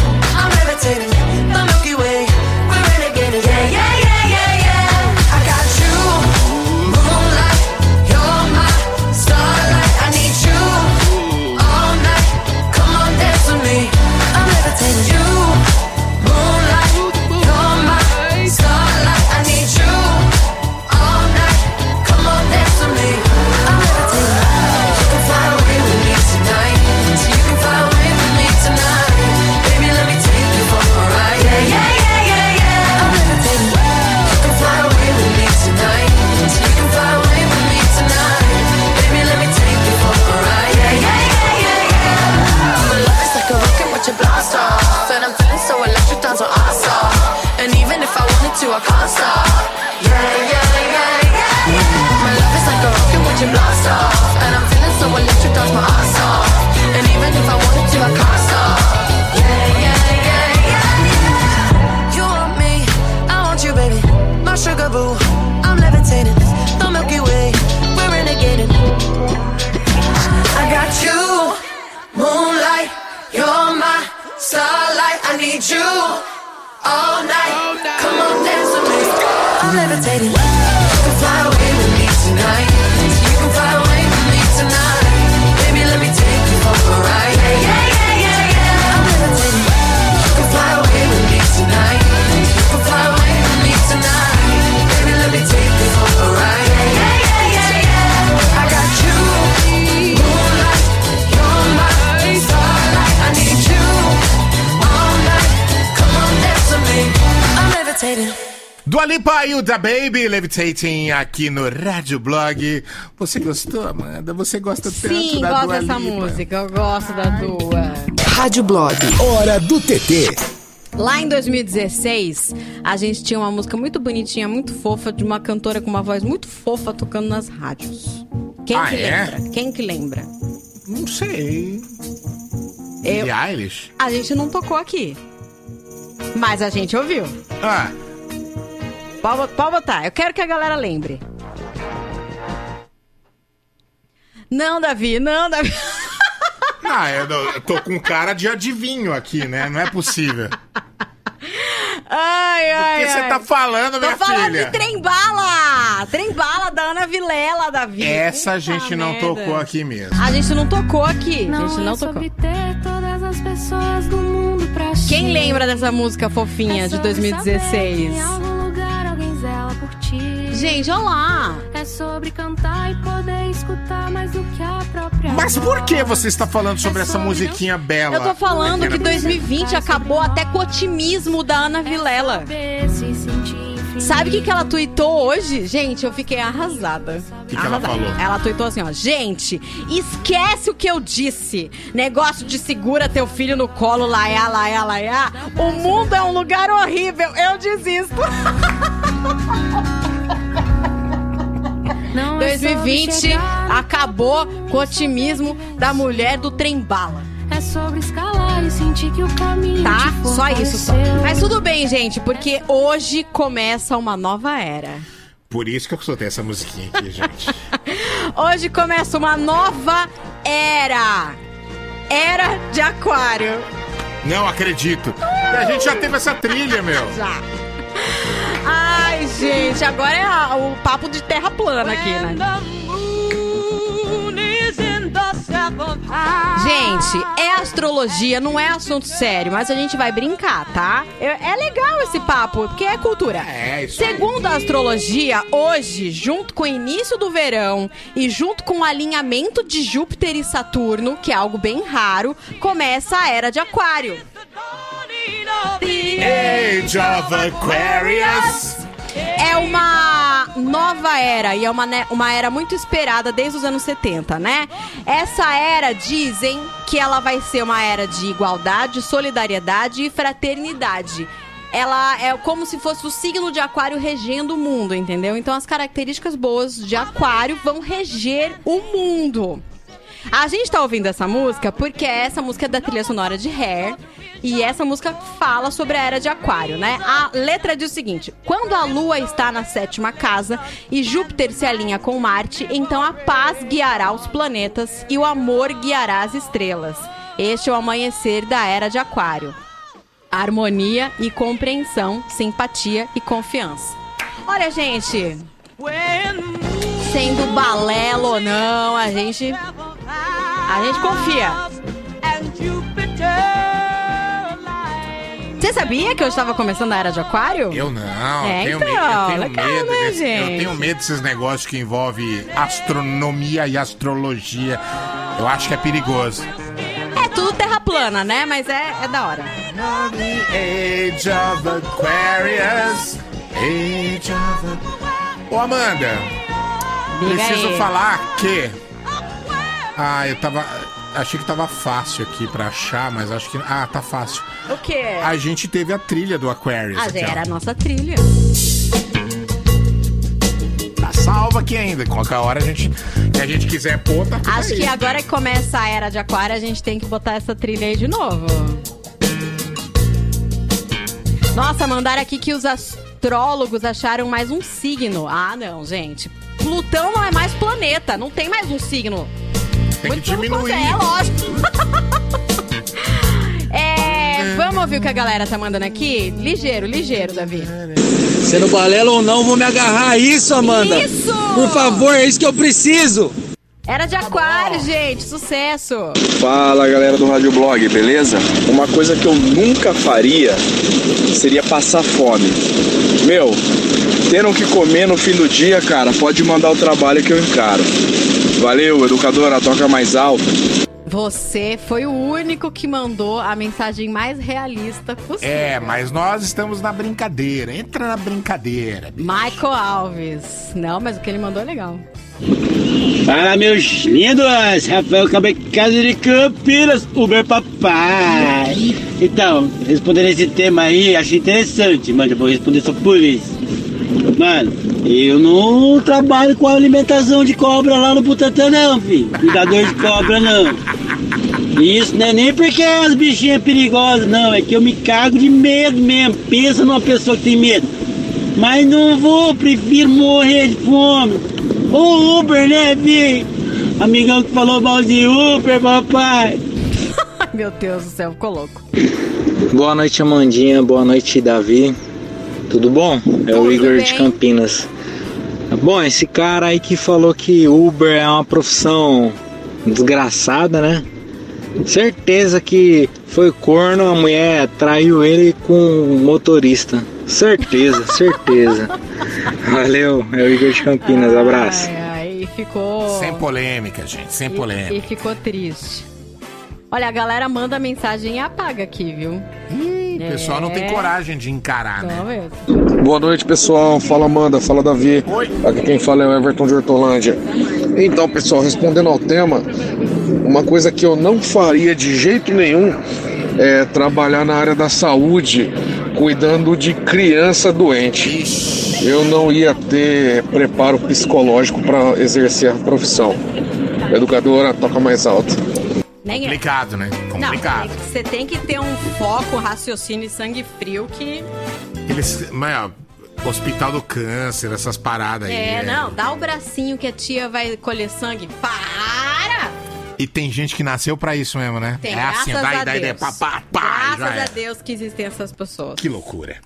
E o Da Baby Levitating aqui no Rádio Blog. Você gostou, Amanda? Você gosta tanto Sim, da gosto Dua dessa Lipa? música. Eu gosto da Dua. Rádio Blog. Hora do TT. Lá em 2016, a gente tinha uma música muito bonitinha, muito fofa, de uma cantora com uma voz muito fofa tocando nas rádios. Quem Ah, que é? lembra? Quem que lembra? Não sei. Eu- Billie Eilish? A gente não tocou aqui. Mas a gente ouviu. Ah. Pode, pode botar. Eu quero que a galera lembre. Não, Davi, não, Davi. [laughs] Ah, eu, não- eu tô com cara de adivinho aqui, né? Não é possível. Ai, ai, que você tá falando, Tô minha falando filha? de Trem Bala! Trem Bala da Ana Vilela, Davi. Essa a gente não merda. tocou aqui mesmo. A gente não tocou aqui. A gente não é tocou. sobre ter todas as pessoas do mundo pra Quem lembra dessa música fofinha É de sobre 2016? Zela por ti. Gente, olha lá. É sobre cantar e poder escutar mais do que a própria Mas por que você está falando É sobre essa musiquinha bela? Eu tô falando que pequena 2020 acabou até com o otimismo da Ana Vilela. Sabe o que, que ela tweetou hoje? Gente, eu fiquei arrasada. O que que ela falou? Ela tweetou assim, ó. Gente, esquece o que eu disse. Negócio de segura teu filho no colo, laiá, laiá, laiá. O mundo é um lugar horrível. Eu desisto. [laughs] Não é sobre 2020 chegar, acabou com o otimismo da mulher do trem bala. É sobre escalar e sentir que o caminho Tá? Só isso só. Mas tudo bem, gente, porque hoje começa uma nova era. Por isso que eu soltei essa musiquinha aqui, [laughs] gente. Hoje começa uma nova era. Era de aquário. Não acredito. E a gente já teve essa trilha, meu. Já. Gente, agora é a- o papo de terra plana aqui, né? Gente, é astrologia, não é assunto sério, mas a gente vai brincar, tá? É, é legal esse papo, porque é cultura. É, isso aí. Segundo a astrologia, hoje, junto com o início do verão e junto com o alinhamento de Júpiter e Saturno, que é algo bem raro, começa a era de Aquário. Age of Aquarius. É uma nova era e é uma, ne- uma era muito esperada desde os anos 70, né? Essa era dizem que ela vai ser uma era de igualdade, solidariedade e fraternidade. Ela é como se fosse o signo de Aquário regendo o mundo, entendeu? Então as características boas de Aquário vão reger o mundo. A gente tá ouvindo essa música porque essa música é da trilha sonora de Hair. E essa música fala sobre a era de Aquário, né? A letra diz o seguinte: quando a Lua está na sétima casa e Júpiter se alinha com Marte, então a paz guiará os planetas e o amor guiará as estrelas. Este é o amanhecer da era de Aquário. Harmonia e compreensão, simpatia e confiança. Olha, gente, sendo balelo ou não, a gente a gente confia. Você sabia que eu estava começando a era de aquário? Eu não, É, eu tenho, então, medo, eu tenho legal, medo né, desse- eu gente? tenho medo desses negócios que envolvem astronomia e astrologia. Eu acho que é perigoso. É tudo terra plana, né? Mas é, é da hora. Age of Aquarius. Age of Ô Amanda, Diga preciso aí. falar que. Ah, eu tava. Achei que tava fácil aqui pra achar, mas acho que. Ah, tá fácil. O quê? A gente teve a trilha do Aquarius. Ah, ó. era a nossa trilha. Tá salva aqui ainda. Qualquer hora a gente. Que a gente quiser pôr, tá Acho aí. que agora que começa a era de aquário, a gente tem que botar essa trilha aí de novo. Nossa, mandaram aqui que os astrólogos acharam mais um signo. Ah, não, gente. Plutão não é mais planeta, não tem mais um signo. Tem que Muito pelo diminuir. É lógico. [laughs] é, vamos ouvir o que a galera tá mandando aqui? Ligeiro, ligeiro, Davi. Sendo balela ou não, vou me agarrar a isso, Amanda. Isso! Por favor, é isso que eu preciso. Era de aquário, gente. Sucesso. Fala galera do Rádio Blog, beleza? Uma coisa que eu nunca faria seria passar fome. Meu, tendo o que comer no fim do dia, cara, pode mandar o trabalho que eu encaro. Valeu, educadora, toca mais alto. Você foi o único que mandou a mensagem mais realista possível. É, mas nós estamos na brincadeira. Entra na brincadeira. Michael Alves. Não, mas o que ele mandou é legal. Fala, meus lindos! Rafael Cabecado de Campinas, Uber Papai. Então, respondendo esse tema aí, achei interessante, mas eu vou responder só por isso. Mano, eu não trabalho com alimentação de cobra lá no Butantan, não, filho. Cuidador de cobra, não. E Isso não é nem porque as bichinhas perigosas, não. É que eu me cago de medo mesmo. Pensa numa pessoa que tem medo. Mas não vou, prefiro morrer de fome. O Uber, né, filho? Amigão que falou mal de Uber, papai. Ai, [laughs] meu Deus do céu, ficou louco. Boa noite, Amandinha. Boa noite, Davi. Tudo bom? É o Igor de. Campinas. Bom, esse cara aí que falou que Uber é uma profissão desgraçada, né? Certeza que foi corno, a mulher traiu ele com um motorista. Certeza, [laughs] certeza. Valeu, é o Igor de Campinas. Abraço. Ai, ai, ficou. Sem polêmica, gente. Sem E polêmica. ficou triste. Olha, a galera manda mensagem e apaga aqui, viu? O pessoal não tem coragem de encarar, né? Mesmo. Boa noite, pessoal. Fala Amanda, fala Davi. Aqui quem fala é o Everton de Hortolândia. Então, pessoal, respondendo ao tema, uma coisa que eu não faria de jeito nenhum é trabalhar na área da saúde, cuidando de criança doente. Eu não ia ter preparo psicológico para exercer a profissão. Educadora, toca mais alto. Nem é. Complicado, né? Complicado. Não, você tem que ter um foco, raciocínio e sangue frio que. Eles. Mas, Hospital do Câncer, essas paradas aí. É, né? não, dá o bracinho que a tia vai colher sangue. Para! E tem gente que nasceu pra isso mesmo, né? Tem, é assim, dá, dá, Deus. dá, pá, pá, pá, Graças a é. Deus que existem essas pessoas. Que loucura.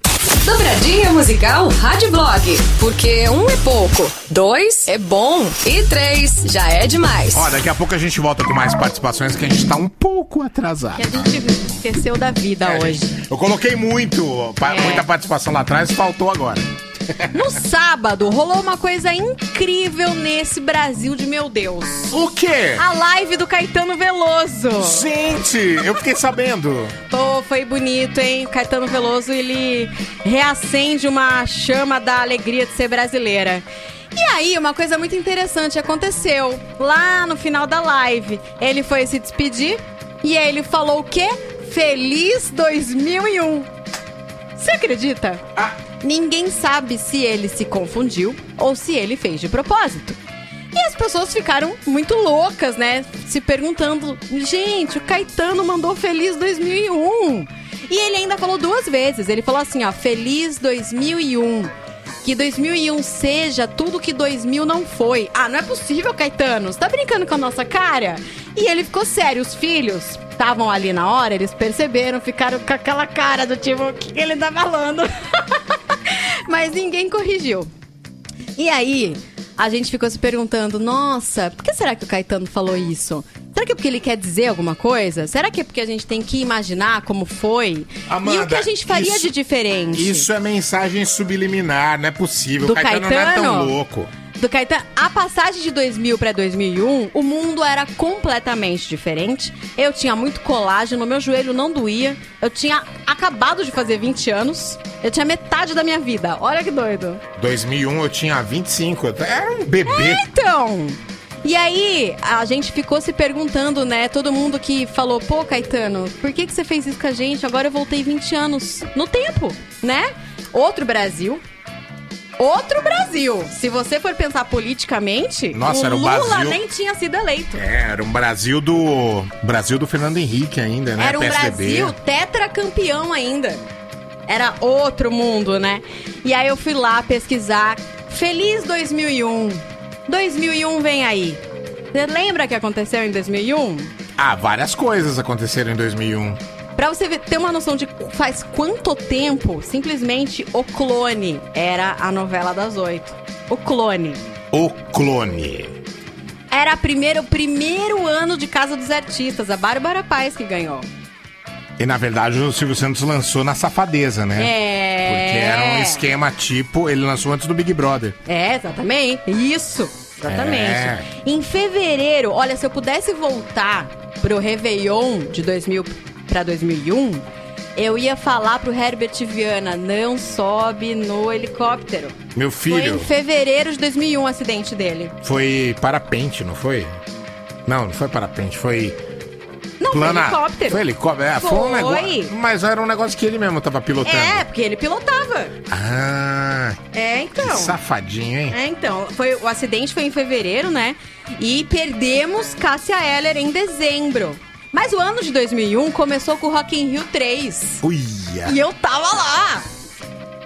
Dobradinha musical Rádio Blog. Porque um é pouco, dois é bom e três já é demais. Ó, daqui a pouco a gente volta com mais participações, que a gente tá um pouco atrasado. Que a gente esqueceu da vida É, hoje. gente, Eu coloquei muito, É. muita participação lá atrás, faltou agora. No sábado, rolou uma coisa incrível nesse Brasil de meu Deus. O quê? A live do Caetano Veloso. Gente, eu fiquei sabendo. Pô, foi bonito, hein? O Caetano Veloso, ele reacende uma chama da alegria de ser brasileira. E aí, uma coisa muito interessante aconteceu. Lá no final da live, ele foi se despedir e aí ele falou o quê? Feliz 2001. Você acredita? Ninguém sabe se ele se confundiu ou se ele fez de propósito. E as pessoas ficaram muito loucas, né? Se perguntando: gente, o Caetano mandou Feliz 2001. E ele ainda falou duas vezes. Ele falou assim: ó, Feliz 2001. Que 2001 seja tudo que 2000 não foi. Ah, não é possível, Caetano. Você tá brincando com a nossa cara? E ele ficou sério. Os filhos estavam ali na hora, eles perceberam, ficaram com aquela cara do tipo: o que ele tá falando? [laughs] Mas ninguém corrigiu. E aí, a gente ficou se perguntando: nossa, por que será que o Caetano falou isso? Será que é porque ele quer dizer alguma coisa? Será que é porque a gente tem que imaginar como foi? e o que a gente faria isso- de diferente? Isso é mensagem subliminar, não é possível. Do o Caetano, não é tão Caetano? louco. Do Caetano, a passagem de 2000 para 2001, o mundo era completamente diferente. Eu tinha muito colágeno, meu joelho não doía. Eu tinha acabado de fazer 20 anos. Eu tinha metade da minha vida. Olha que doido. 2001 eu tinha 25, eu era um bebê. Então, E aí, a gente ficou se perguntando, né? Todo mundo que falou, pô, Caetano, por que, que você fez isso com a gente? Agora eu voltei 20 anos no tempo, né? Outro Brasil. Outro Brasil. Se você for pensar politicamente, Nossa, o era o Lula Brasil- nem tinha sido eleito. É, era um Brasil do. Brasil do Fernando Henrique ainda, né? Era um PSDB. Brasil tetracampeão ainda. Era outro mundo, né? E aí eu fui lá pesquisar. Feliz 2001. 2001 vem aí. Você lembra que aconteceu em 2001? Ah, várias coisas aconteceram em 2001. Pra você ver- ter uma noção de faz quanto tempo, simplesmente o Clone era a novela das oito. O Clone. O Clone. Era a primeira, o primeiro ano de Casa dos Artistas, a Bárbara Paz que ganhou. E na verdade o Silvio Santos lançou na safadeza, né? É. Porque era um esquema tipo, ele lançou antes do Big Brother. É, exatamente. Isso. Exatamente. É. Em fevereiro, olha, se eu pudesse voltar pro Réveillon de 2000 pra 2001, eu ia falar pro Herbert Viana, não sobe no helicóptero. Meu Foi em filho fevereiro de 2001 o acidente dele. foi parapente, não foi? Não, não foi parapente, foi. Não, foi helicóptero. Foi helicóptero, é, foi. um Foi. negócio. Mas era um negócio que ele mesmo tava pilotando. É, porque ele pilotava. Ah, É, então. que safadinho, hein? É, então, foi, o acidente foi em fevereiro, né? E perdemos Cássia Eller em dezembro. Mas o ano de 2001 começou com o Rock in Rio 3. Uia. E eu tava lá.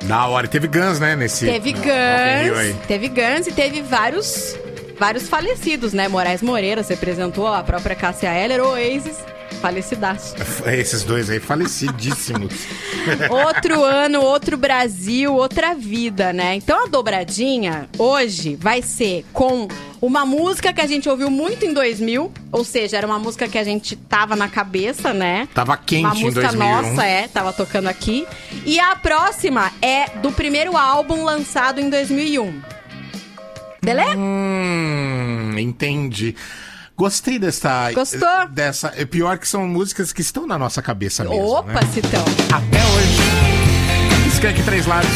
Da hora. Teve Guns, né? Nesse. Teve no Guns, teve Guns e teve vários vários falecidos, né? Moraes Moreira se apresentou, a própria Cássia Eller, Oasis, falecidaço. Esses dois aí falecidíssimos. [laughs] Outro ano, outro Brasil, outra vida, né? Então a dobradinha hoje vai ser com uma música que a gente ouviu muito em 2000, ou seja, era uma música que a gente tava na cabeça, né? Tava quente uma em música 2001. nossa, é, tava tocando aqui. E a próxima é do primeiro álbum lançado em 2001. Beleza? Hum, entendi. Gostei dessa. Gostou? Dessa. É pior que são músicas que estão na nossa cabeça mesmo. Opa, né? Citão. Até hoje. Skank Três Lados.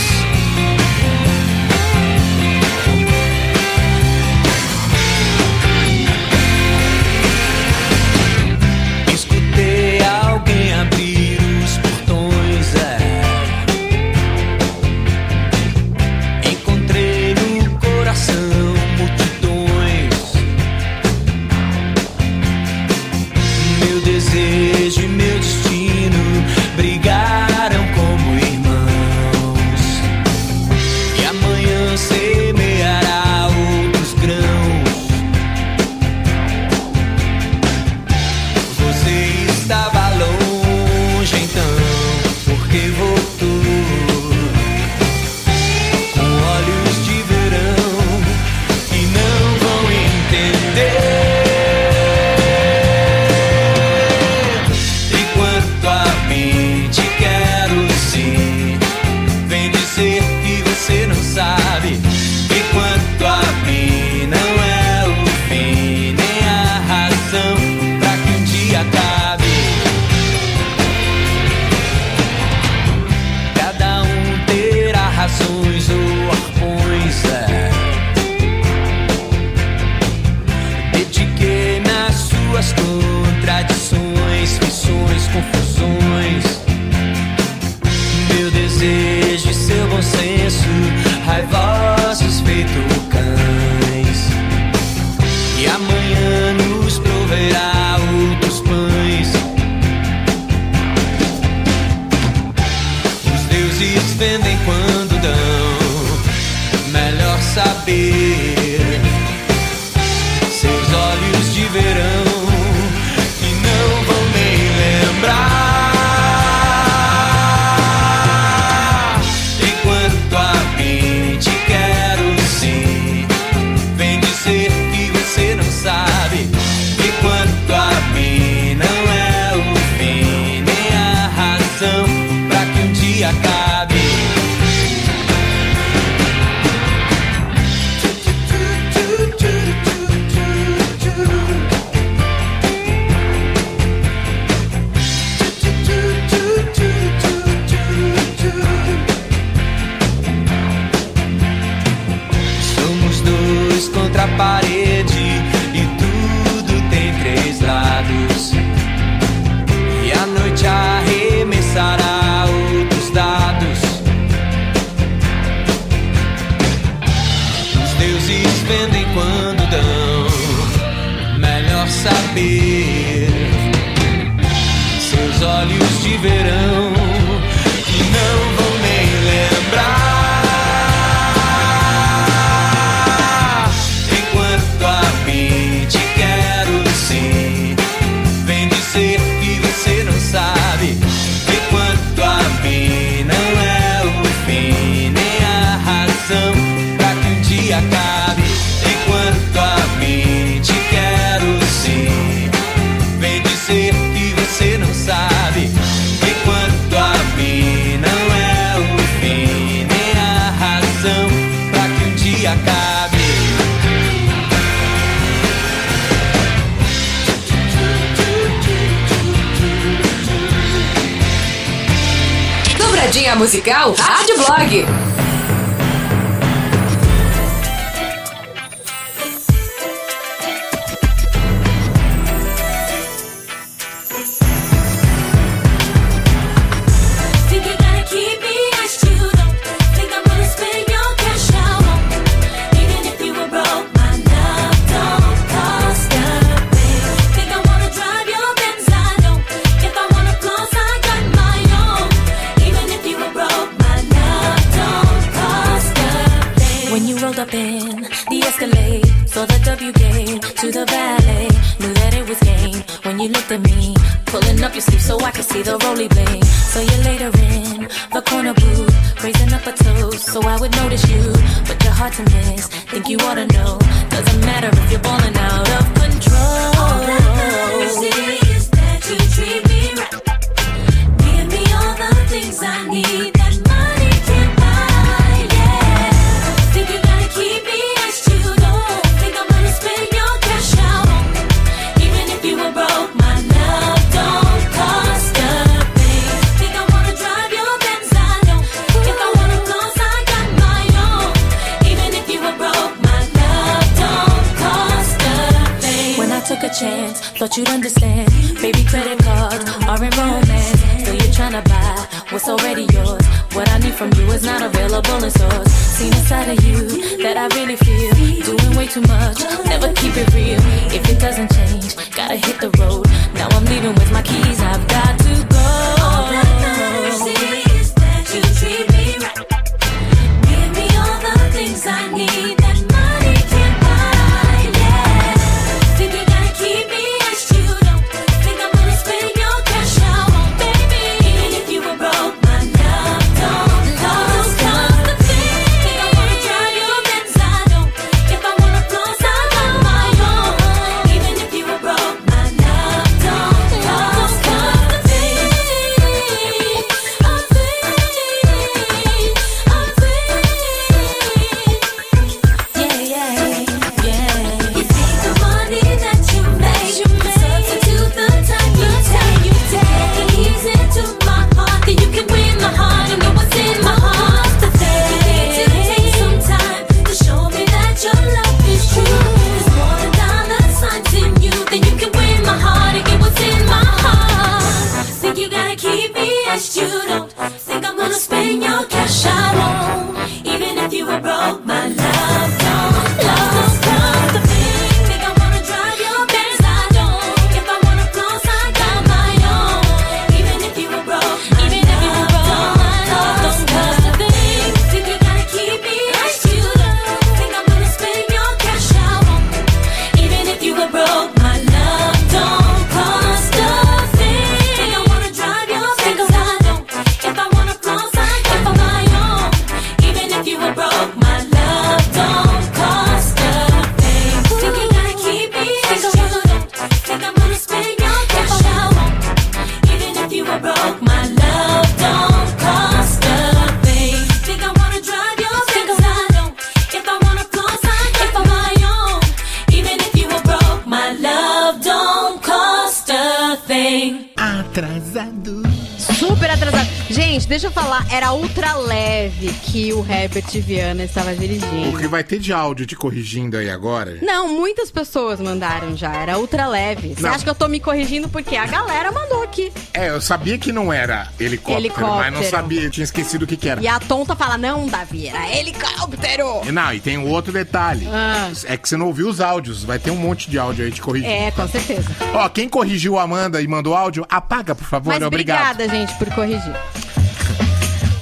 Viana estava O dirigindo. que vai ter de áudio te corrigindo aí agora? Não, muitas pessoas mandaram já, era ultra leve. Você acha que eu tô me corrigindo porque a galera mandou aqui. É, eu sabia que não era helicóptero, Helicóptero. mas não sabia, eu tinha esquecido o que que era. E a tonta fala, não, Davi, era helicóptero. E Não, e tem um outro detalhe. Ah. É que você não ouviu os áudios. Vai ter um monte de áudio aí te corrigindo. É, com certeza. Ó, quem corrigiu a Amanda e mandou áudio, apaga, por favor. Mas Obrigado. obrigada, gente, por corrigir.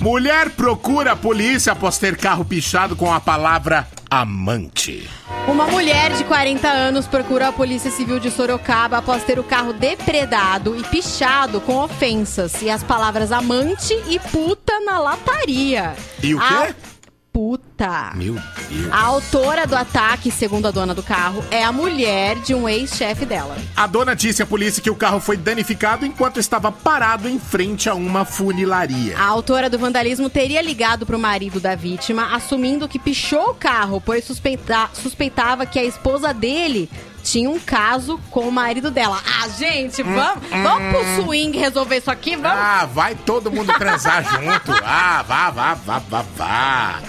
Mulher procura a polícia após ter carro pichado com a palavra amante. Uma mulher de 40 anos procurou a Polícia Civil de Sorocaba após ter o carro depredado e pichado com ofensas e as palavras amante e puta na lataria. E o quê? A puta. Meu Deus. A autora do ataque, segundo a dona do carro, é a mulher de um ex-chefe dela. A dona disse à polícia que o carro foi danificado enquanto estava parado em frente a uma funilaria. A autora do vandalismo teria ligado pro marido da vítima, assumindo que pichou o carro, pois suspeita- suspeitava que a esposa dele tinha um caso com o marido dela. Ah, gente, vamos, vamos pro swing resolver isso aqui? Vamos? Ah, vai todo mundo transar [laughs] junto. Ah, vá, vá, vá, vá, vá.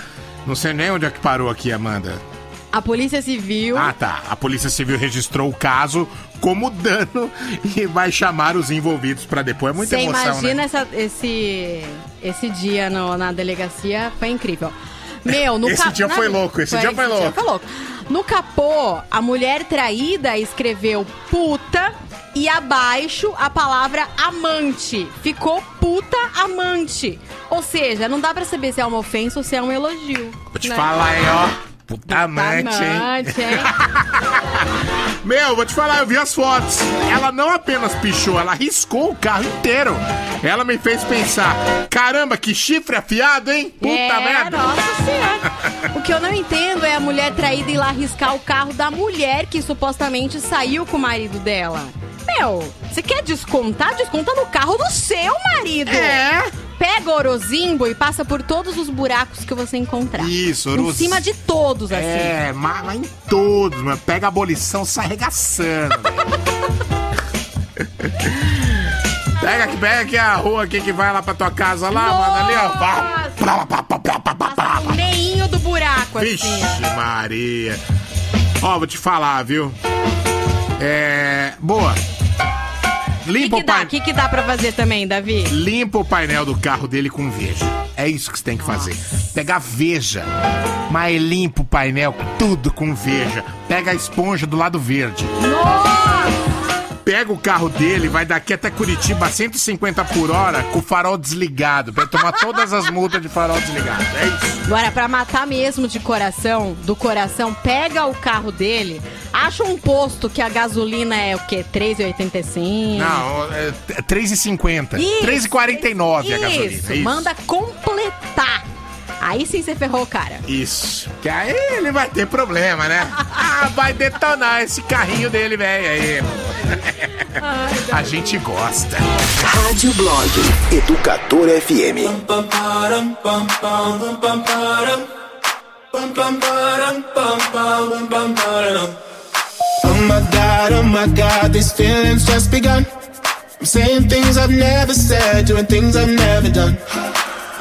Não sei nem onde é que parou aqui, Amanda. A Polícia Civil. Ah, tá. A Polícia Civil registrou o caso como dano e vai chamar os envolvidos pra depois. É muita Você emoção, imagina né? essa- esse, esse dia no- na delegacia? Foi incrível. Meu, no Esse ca- dia foi louco, esse dia foi louco. foi louco. No capô, a mulher traída escreveu puta e abaixo a palavra amante. Ficou puta amante. Ou seja, não dá pra saber se é uma ofensa ou se é um elogio. Vou te né? falar aí, ó. Puta amante, hein? Amante, hein? [laughs] Meu, vou te falar, eu vi as fotos. Ela não apenas pichou, ela riscou o carro inteiro. Ela me fez pensar: caramba, que chifre afiado, hein? Puta é, merda. Nossa senhora. [laughs] O que eu não entendo é a mulher traída ir lá riscar o carro da mulher que supostamente saiu com o marido dela. Meu, você quer descontar? Desconta no carro do seu marido. É. Pega o Orozimbo e passa por todos os buracos que você encontrar. Isso, Em Oroz- cima de todos, assim. É, mas, mas em todos, mano. Pega a abolição, sai arregaçando. velho. [laughs] pega aqui, pega aqui a rua aqui que vai lá pra tua casa lá, mano. Ali, ó. Pá, pá, pá, pá, pá, pá, pá, pá. O meinho do buraco, Vixe, assim. Maria. Ó, vou te falar, viu? É. Boa. O que, Limpa que o dá? pai. O que, que dá pra fazer também, Davi? Limpa o painel do carro dele com veja. É isso que você tem que fazer. Pegar veja, mas limpa o painel tudo com veja. Pega a esponja do lado verde. Pega o carro dele, vai daqui até Curitiba a 150 por hora com o farol desligado. Vai tomar todas as multas de farol desligado. É isso. Agora, pra matar mesmo de coração, do coração, pega o carro dele, acha um posto que a gasolina é o quê? 3,85? Não, é 3,50. Isso. 3,49 a gasolina. Isso, Isso. manda completar. Aí sim você ferrou, cara. Isso. Que aí ele vai ter problema, né? [laughs] Ah, vai detonar esse carrinho dele, velho. Aí. A gente gosta. Rádio Blog Educador FM. Oh my god, oh my god, these feelings just begun. I'm saying things I've never said, doing things I've never done.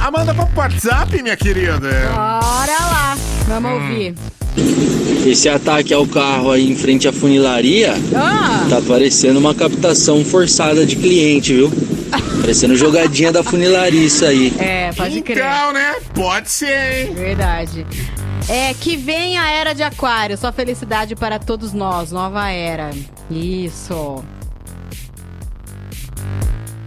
Amanda, vamos pro WhatsApp, minha querida. Bora lá. Vamos ouvir. Esse ataque ao carro aí em frente à funilaria Ah. tá parecendo uma captação forçada de cliente, viu? [laughs] Parecendo jogadinha da funilaria isso aí. É, pode crer. Então, né? Pode ser, hein? Verdade. É, que vem a era de aquário. Só felicidade para todos nós. Nova era. Isso.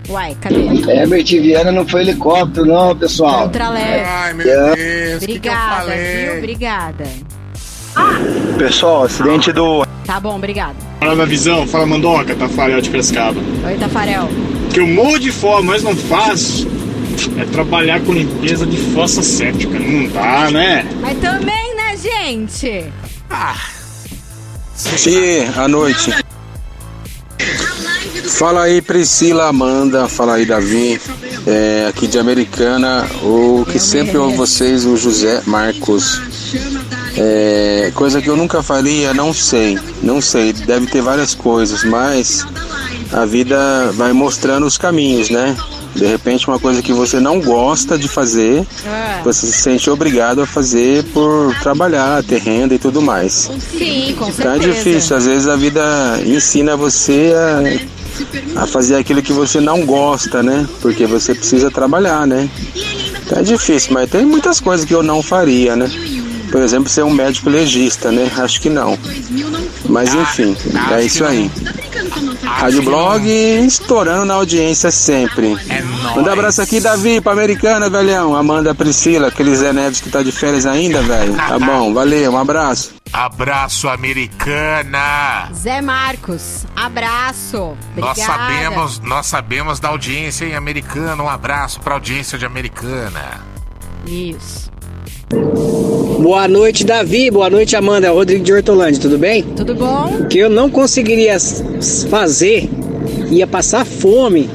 Uai, cadê? Herbert Viana não foi helicóptero, não, pessoal. Ultraleve. Ai, meu Deus, Obrigada, viu? Obrigada. Pessoal, acidente do. Tá bom, obrigada. Fala da visão, fala Mandoca, Tafarel de Piracicaba. Oi, Tafarel. Que eu morro de fome, mas não faço. É trabalhar com limpeza de fossa séptica. Não dá, né? Mas também, né, gente? Ah. Sim, à noite. Fala aí, Priscila Amanda. Fala aí, Davi. É, aqui de Americana. O que sempre ouve vocês, o José Marcos. É, coisa que eu nunca faria, não sei. Não sei. Deve ter várias coisas, mas a vida vai mostrando os caminhos, né? De repente, uma coisa que você não gosta de fazer, você se sente obrigado a fazer por trabalhar, ter renda e tudo mais. Sim, com Então é certeza. difícil, às vezes a vida ensina você a, a fazer aquilo que você não gosta, né? Porque você precisa trabalhar, né? Então é difícil, mas tem muitas coisas que eu não faria, né? Por exemplo, ser um médico legista, né? Acho que não. Mas enfim, é isso aí. Rádio Blog estourando na audiência sempre. Manda um abraço aqui, Davi, pra Americana, velhão. Amanda, Priscila, aquele Zé Neves que tá de férias ainda, velho. Tá bom, valeu, um abraço. Abraço, americana. Zé Marcos, abraço. Nós Obrigada. sabemos, nós sabemos da audiência em americana. Um abraço pra audiência de americana. Isso. Boa noite, Davi. Boa noite, Amanda. Rodrigo de Hortolândia, tudo bem? Tudo bom? O que eu não conseguiria fazer, ia passar fome,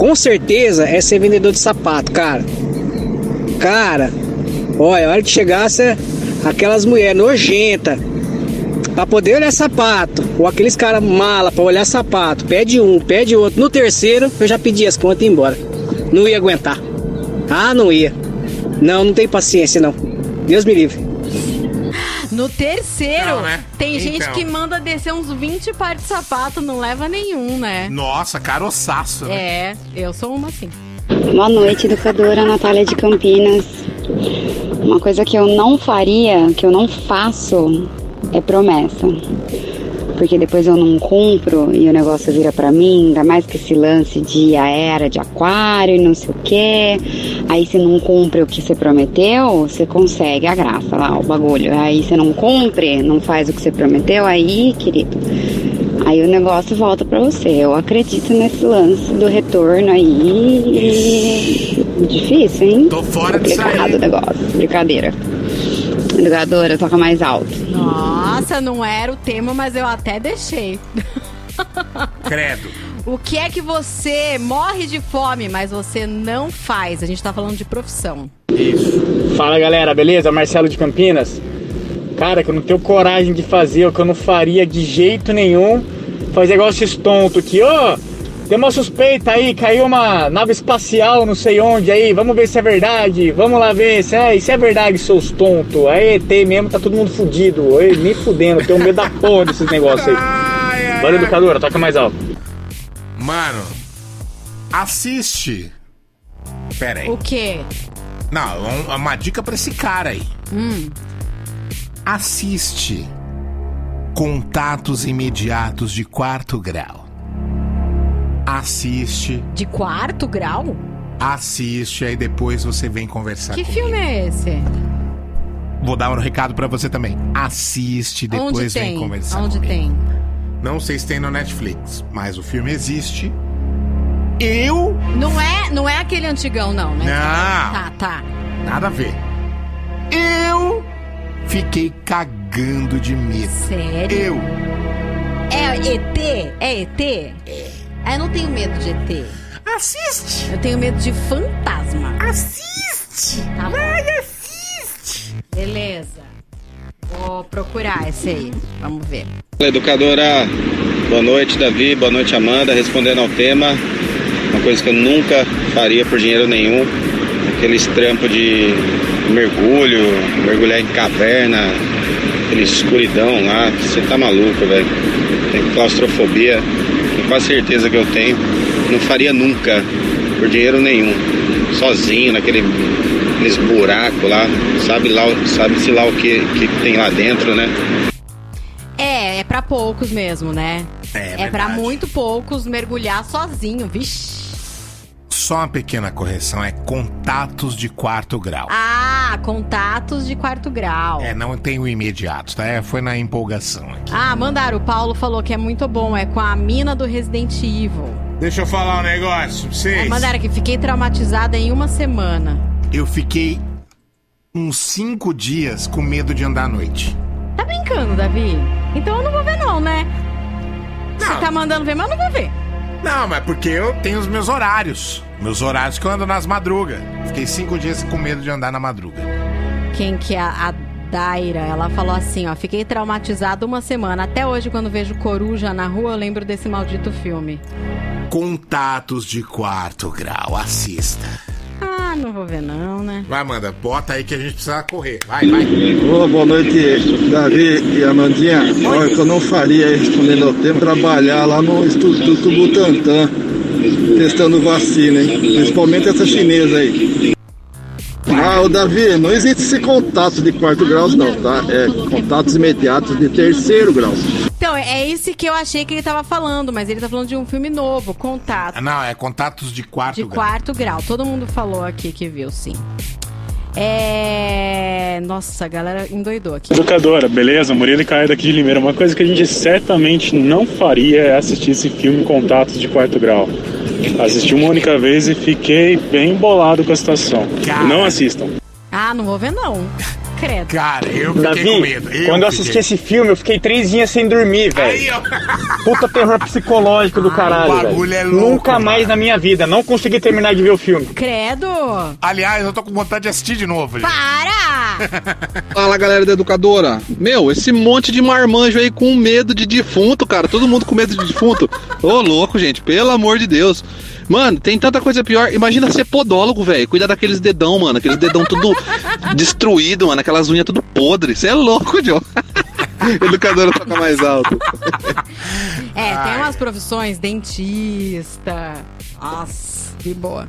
com certeza, é ser vendedor de sapato, cara. Cara, olha, a hora que chegasse aquelas mulheres nojentas pra poder olhar sapato, ou aqueles caras mala pra olhar sapato, pede um, pede outro. No terceiro, eu já pedi as contas e ia embora. Não ia aguentar. Ah, não ia. Não, não tem paciência, não. Deus me livre. No terceiro, Não, né? tem Então. gente que manda descer uns 20 pares de sapato, não leva nenhum, né? Nossa, caroçaço, né? É, eu sou uma assim. Boa noite, educadora Natália de Campinas. Uma coisa que eu não faria, que eu não faço, é promessa. Porque depois eu não cumpro e o negócio vira pra mim, ainda mais que esse lance de a era de aquário e não sei o quê. Aí você não cumpre o que você prometeu, você consegue a graça lá, o bagulho. Aí você não cumpre, não faz o que você prometeu, aí, querido, Aí o negócio volta pra você. Eu acredito nesse lance do retorno aí. e- Difícil, hein? Tô fora disso Complicado aí. o negócio. Brincadeira. Educadora, toca mais alto. Nossa, não era o tema, mas eu até deixei. Credo. O que é que você morre de fome, mas você não faz? A gente tá falando de profissão. Fala galera, beleza? Marcelo de Campinas. Cara, que eu não tenho coragem de fazer, o que eu não faria de jeito nenhum. Fazer igual esses tontos aqui, ó. Tem uma suspeita aí, caiu uma nave espacial não sei onde aí, vamos ver se é verdade, vamos lá ver se é, se é verdade, seus tontos. É ET mesmo, tá todo mundo fudido, eu, nem fudendo, tenho medo da porra desses negócios aí. Valeu, educadora, toca mais alto. Mano, assiste. Pera aí. O quê? Não, um- uma dica pra esse cara aí. Hum. Assiste Contatos Imediatos de Quarto Grau. Assiste, De quarto grau? assiste, aí depois você vem conversar que comigo. filme é esse? Vou dar um recado pra você também. Assiste, depois Onde vem tem? conversar Onde comigo. tem? Não sei se tem no Netflix, mas o filme existe. Eu Não é, não é aquele antigão, não, né? Não. Tá, tá. Nada a ver. Eu fiquei cagando de medo. Sério? Eu. É ET? É ET? É. Eu não tenho medo de ET. Assiste! Eu tenho medo de fantasma. Assiste! Tá bom. assiste! Beleza. Vou procurar esse aí. Vamos ver. Fala, Educadora, boa noite, Davi, boa noite, Amanda. Respondendo ao tema, uma coisa que eu nunca faria por dinheiro nenhum, aqueles trampos de mergulho, mergulhar em caverna, aquele escuridão lá, você tá maluco, velho. Tem claustrofobia, tenho quase certeza que eu tenho. Não faria nunca, por dinheiro nenhum. Sozinho, naquele, naqueles buracos lá, sabe lá, sabe-se lá o que, que tem lá dentro, né? É, é pra poucos mesmo, né? É, É pra verdade. muito poucos mergulhar sozinho, vixe. Só uma pequena correção, é contatos de quarto grau. Ah, contatos de quarto grau. É, não tem o imediato, tá? É, foi na empolgação aqui. Ah, mandaram. O Paulo falou que é muito bom. É com a mina do Resident Evil. Deixa eu falar um negócio pra É, vocês. mandaram aqui. Fiquei traumatizada em uma semana. Eu fiquei uns cinco dias com medo de andar à noite. Tá brincando, Davi? Então eu não vou ver, não, né? Você tá mandando ver, mas eu não vou ver. Não, mas porque eu tenho os meus horários. Meus horários que eu ando nas madrugas. Fiquei cinco dias com medo de andar na madruga. Quem que é a, Daira? Ela falou assim, ó. Fiquei traumatizada uma semana. Até hoje, quando vejo coruja na rua, eu lembro desse maldito filme. Contatos de quarto grau, assista. Ah, não vou ver, não, né? Vai, Amanda, bota aí que a gente precisa correr. Vai, vai. Ô, boa noite, Davi e Amandinha. Olha, o que eu não faria aí, respondendo ao tempo, trabalhar lá no Instituto Butantan, testando vacina, hein? Principalmente essa chinesa aí. Ah, o Davi, não existe esse contato de quarto grau, não, tá? É contatos imediatos de terceiro grau. Então, é esse que eu achei que ele tava falando, mas ele tá falando de um filme novo, Contato. Não, é contatos de quarto De grau. quarto grau. Todo mundo falou aqui que viu, sim. É. Nossa, a galera endoidou aqui. Educadora, beleza? Murilo e Caio daqui de Limeira. Uma coisa que a gente certamente não faria é assistir esse filme Contatos de Quarto Grau. Assisti uma única vez e fiquei bem bolado com a situação. Não assistam. Ah, não vou ver, não. Credo. Cara, eu Davi, quando eu assisti esse filme, eu fiquei três dias sem dormir, velho. [laughs] Puta terror psicológico do caralho, o bagulho velho. é louco, Nunca mais na minha vida. Não consegui terminar de ver o filme. Credo! Aliás, eu tô com vontade de assistir de novo. gente. Para! [laughs] Fala galera da educadora. Meu, esse monte de marmanjo aí com medo de defunto, cara. Todo mundo com medo de defunto. Ô, louco, gente, pelo amor de Deus. Mano, tem tanta coisa pior. Imagina ser podólogo, velho. Cuidar daqueles dedão, mano. Aqueles dedão tudo [laughs] destruído, mano. Aquelas unhas tudo podre. Você é louco, Joe. [laughs] Educadora toca mais alto. É, tem umas profissões, dentista. Nossa, que boa.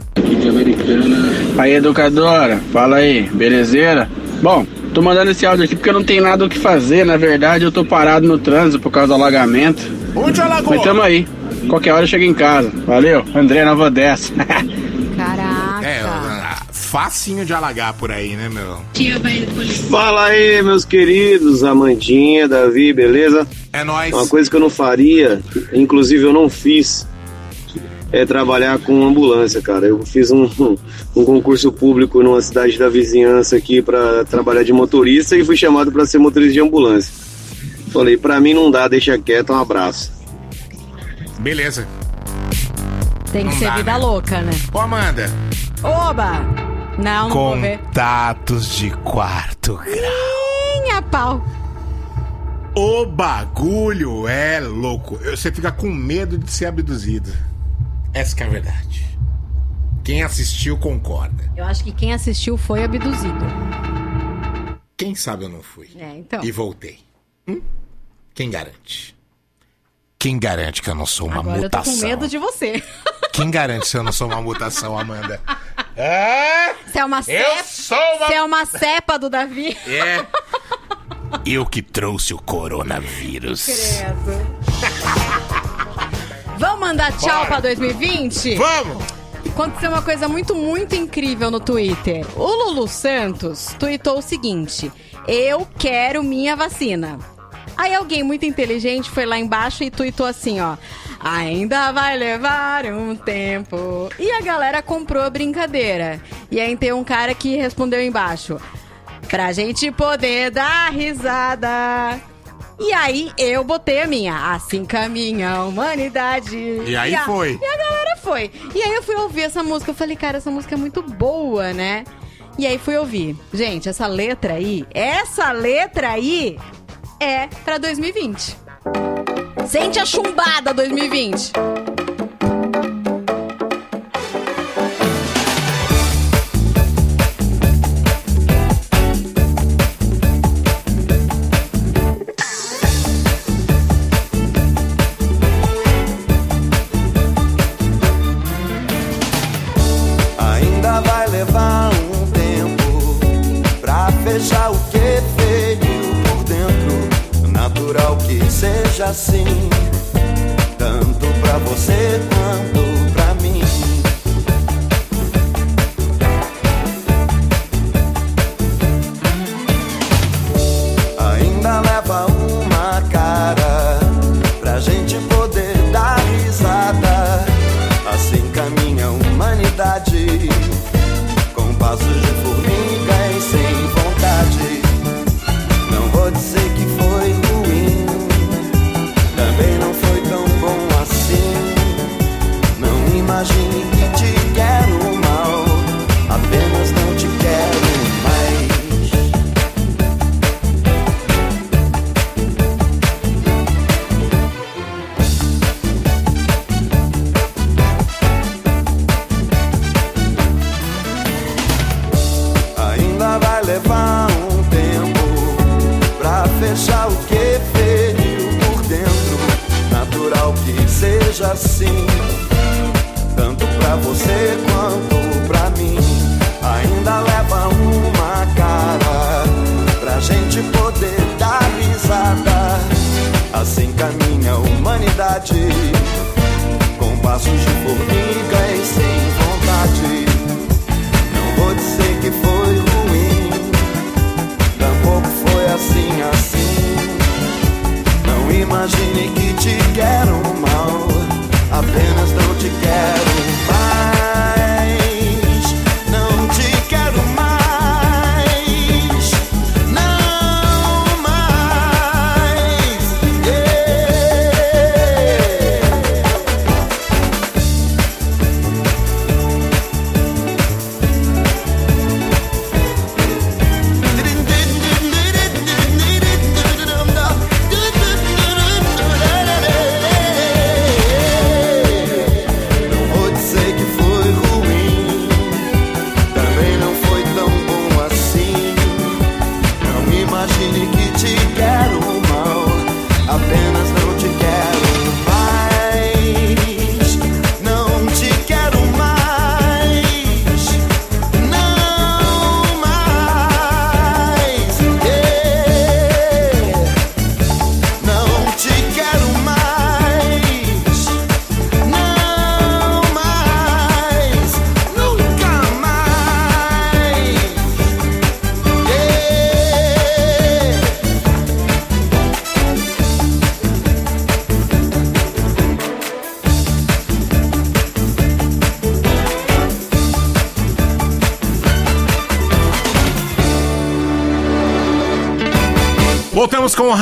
Aí, educadora, fala aí, belezeira? Bom, tô mandando esse áudio aqui porque eu não tenho nada o que fazer. Na verdade, eu tô parado no trânsito por causa do alagamento. Onde alagou? Mas tamo aí. Qualquer hora eu chego em casa. Valeu, André Nova Odessa. [laughs] Caraca. É, facinho de alagar por aí, né, meu? Fala aí, meus queridos, Amandinha, Davi, beleza? É nóis. Uma coisa que eu não faria, inclusive eu não fiz, é trabalhar com ambulância, cara. Eu fiz um, um concurso público numa cidade da vizinhança aqui para trabalhar de motorista e fui chamado para ser motorista de ambulância. Falei, pra mim não dá, deixa quieto, um abraço. Beleza. Tem que Não ser dá, vida né? louca, né? Ô, Amanda. Oba! Não, não vou ver. Contatos de quarto grau. Minha pau. O bagulho é louco. Você fica com medo de ser abduzido. Essa que é a verdade. Quem assistiu concorda. Eu acho que quem assistiu foi abduzido. Quem sabe eu não fui. É, então. E voltei. Hum? Quem garante? Quem garante que eu não sou uma Agora mutação? eu tô com medo de você. Quem garante se eu não sou uma mutação, Amanda? [laughs] É? Você é uma Eu cepa. sou uma- Você é uma cepa do Davi. [laughs] É. Eu que trouxe o coronavírus. Credo. [laughs] Vamos mandar tchau Bora. pra 2020? Vamos! Aconteceu uma coisa muito, muito incrível no Twitter. O Lulu Santos tweetou o seguinte: Eu quero minha vacina. Aí alguém muito inteligente foi lá embaixo e tweetou assim, ó. Ainda vai levar um tempo. E a galera comprou a brincadeira. E aí tem um cara que respondeu embaixo. Pra gente poder dar risada. E aí eu botei a minha. Assim caminha a humanidade. E aí a- foi. E a galera foi. E aí eu fui ouvir essa música. Eu falei, cara, essa música é muito boa, né? E aí fui ouvir. Gente, essa letra aí, essa letra aí é pra 2020. Sente a chumbada 2020. Assim,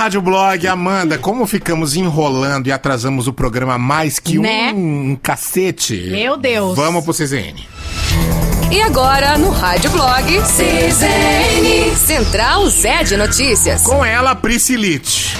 Rádio Blog. Amanda, como ficamos enrolando e atrasamos o programa mais que Né? um, um cacete. Meu Deus. Vamos pro CZN. E agora no Rádio Blog CZN Central Zé de Notícias. Com ela, Priscilite.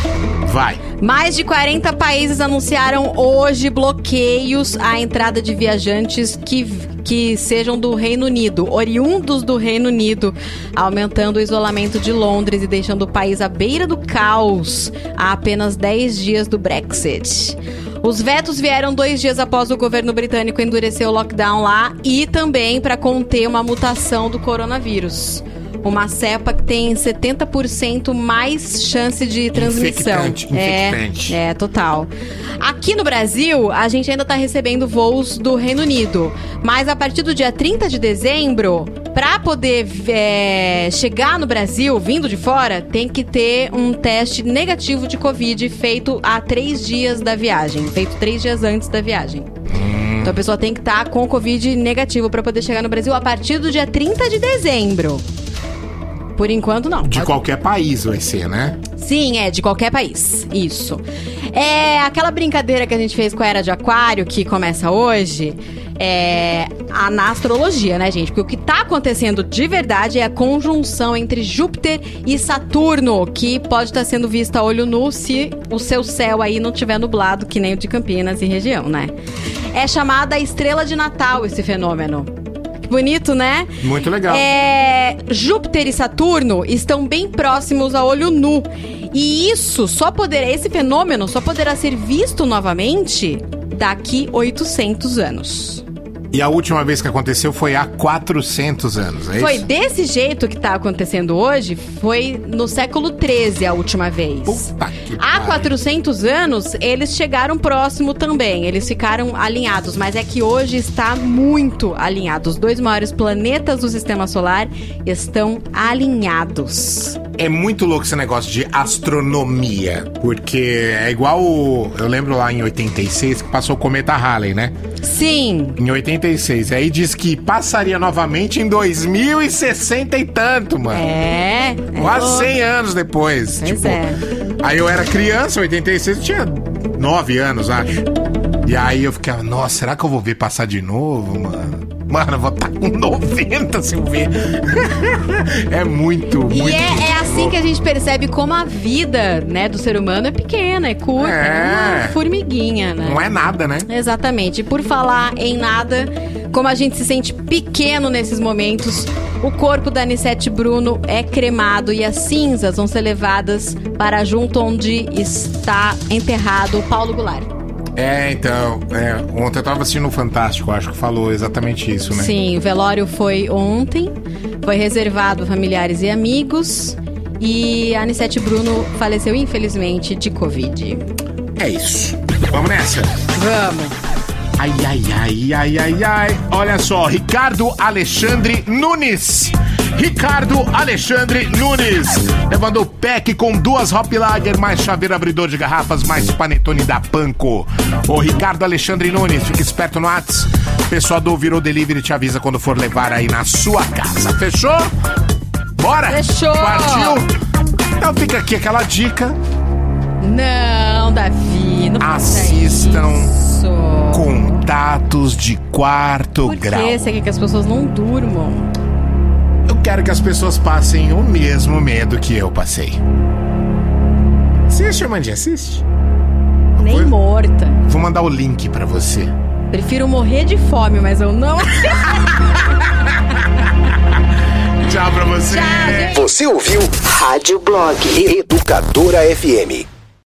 Vai. Mais de 40 países anunciaram hoje bloqueios à entrada de viajantes que, que sejam do Reino Unido, oriundos do Reino Unido, aumentando o isolamento de Londres e deixando o país à beira do caos há apenas 10 dias do Brexit. Os vetos vieram dois dias após o governo britânico endurecer o lockdown lá e também para conter uma mutação do coronavírus. Uma cepa que tem 70% mais chance de transmissão. Infectante, é, infectante. é, total. Aqui no Brasil, a gente ainda tá recebendo voos do Reino Unido. Mas a partir do dia 30 de dezembro, pra poder é, chegar no Brasil, vindo de fora, tem que ter um teste negativo de Covid feito há três dias da viagem. Feito três dias antes da viagem. Então a pessoa tem que estar com Covid negativo pra poder chegar no Brasil a partir do dia 30 de dezembro. Por enquanto, não. De qualquer país vai ser, né? Sim, é, de qualquer país. Isso. É aquela brincadeira que a gente fez com a Era de Aquário, que começa hoje, é a, na astrologia, né, gente? Porque o que tá acontecendo de verdade é a conjunção entre Júpiter e Saturno, que pode estar sendo vista a olho nu se o seu céu aí não tiver nublado, que nem o de Campinas e região, né? É chamada estrela de Natal esse fenômeno. Que bonito, né? Muito legal. É, Júpiter e Saturno estão bem próximos a olho nu. E isso só poderá, esse fenômeno só poderá ser visto novamente daqui 800 anos. E a última vez que aconteceu foi há 400 anos, é Foi isso? desse jeito que tá acontecendo hoje, foi no século 13 a última vez. Há 400 anos, eles chegaram próximo também, eles ficaram alinhados, mas é que hoje está muito alinhado. Os dois maiores planetas do sistema solar estão alinhados. É muito louco esse negócio de astronomia, porque é igual. Eu lembro lá em 86 que passou o cometa Halley, né? Sim. Em 86. Aí diz que passaria novamente em 2060 e tanto, mano. É. é Quase louco. 100 anos depois. Pois tipo, é. Aí eu era criança, em 86, eu tinha 9 anos, acho. E aí eu ficava, nossa, será que eu vou ver passar de novo, mano? Mano, eu vou estar com 90 se eu ver. é muito, muito. E é, é assim que a gente percebe como a vida, né, do ser humano é pequena, é curta, É. é uma formiguinha, né? Não é nada, né? Exatamente. E por falar em nada, como a gente se sente pequeno nesses momentos, o corpo da Anissete Bruno é cremado e as cinzas vão ser levadas para junto onde está enterrado o Paulo Goulart. É, então, é, ontem eu tava assistindo o Fantástico, acho que falou exatamente isso, né? Sim, o velório foi ontem, foi reservado a familiares e amigos. E a Anissete Bruno faleceu, infelizmente, de Covid. É isso. Vamos nessa? Vamos. Ai, ai, ai, ai, ai, ai. Olha só, Ricardo Alexandre Nunes. Ricardo Alexandre Nunes. Levando o pack com duas Hop Lager, mais chaveiro abridor de garrafas, mais panetone da Panko. Ô, Ricardo Alexandre Nunes, fica esperto no Whats. Pessoal do Virou Delivery te avisa quando for levar aí na sua casa. Fechou? Bora? Fechou. Partiu? Então fica aqui aquela dica. Não, Davi, não Assistam isso. Contatos de quarto Por grau. que você quer que as pessoas não durmam? Eu quero que as pessoas passem o mesmo medo que eu passei. Assiste, Amandinha, assiste. Nem morta. Vou mandar o link pra você. Prefiro morrer de fome, mas eu não. [laughs] Tchau pra você. Você ouviu Rádio Blog Educadora FM.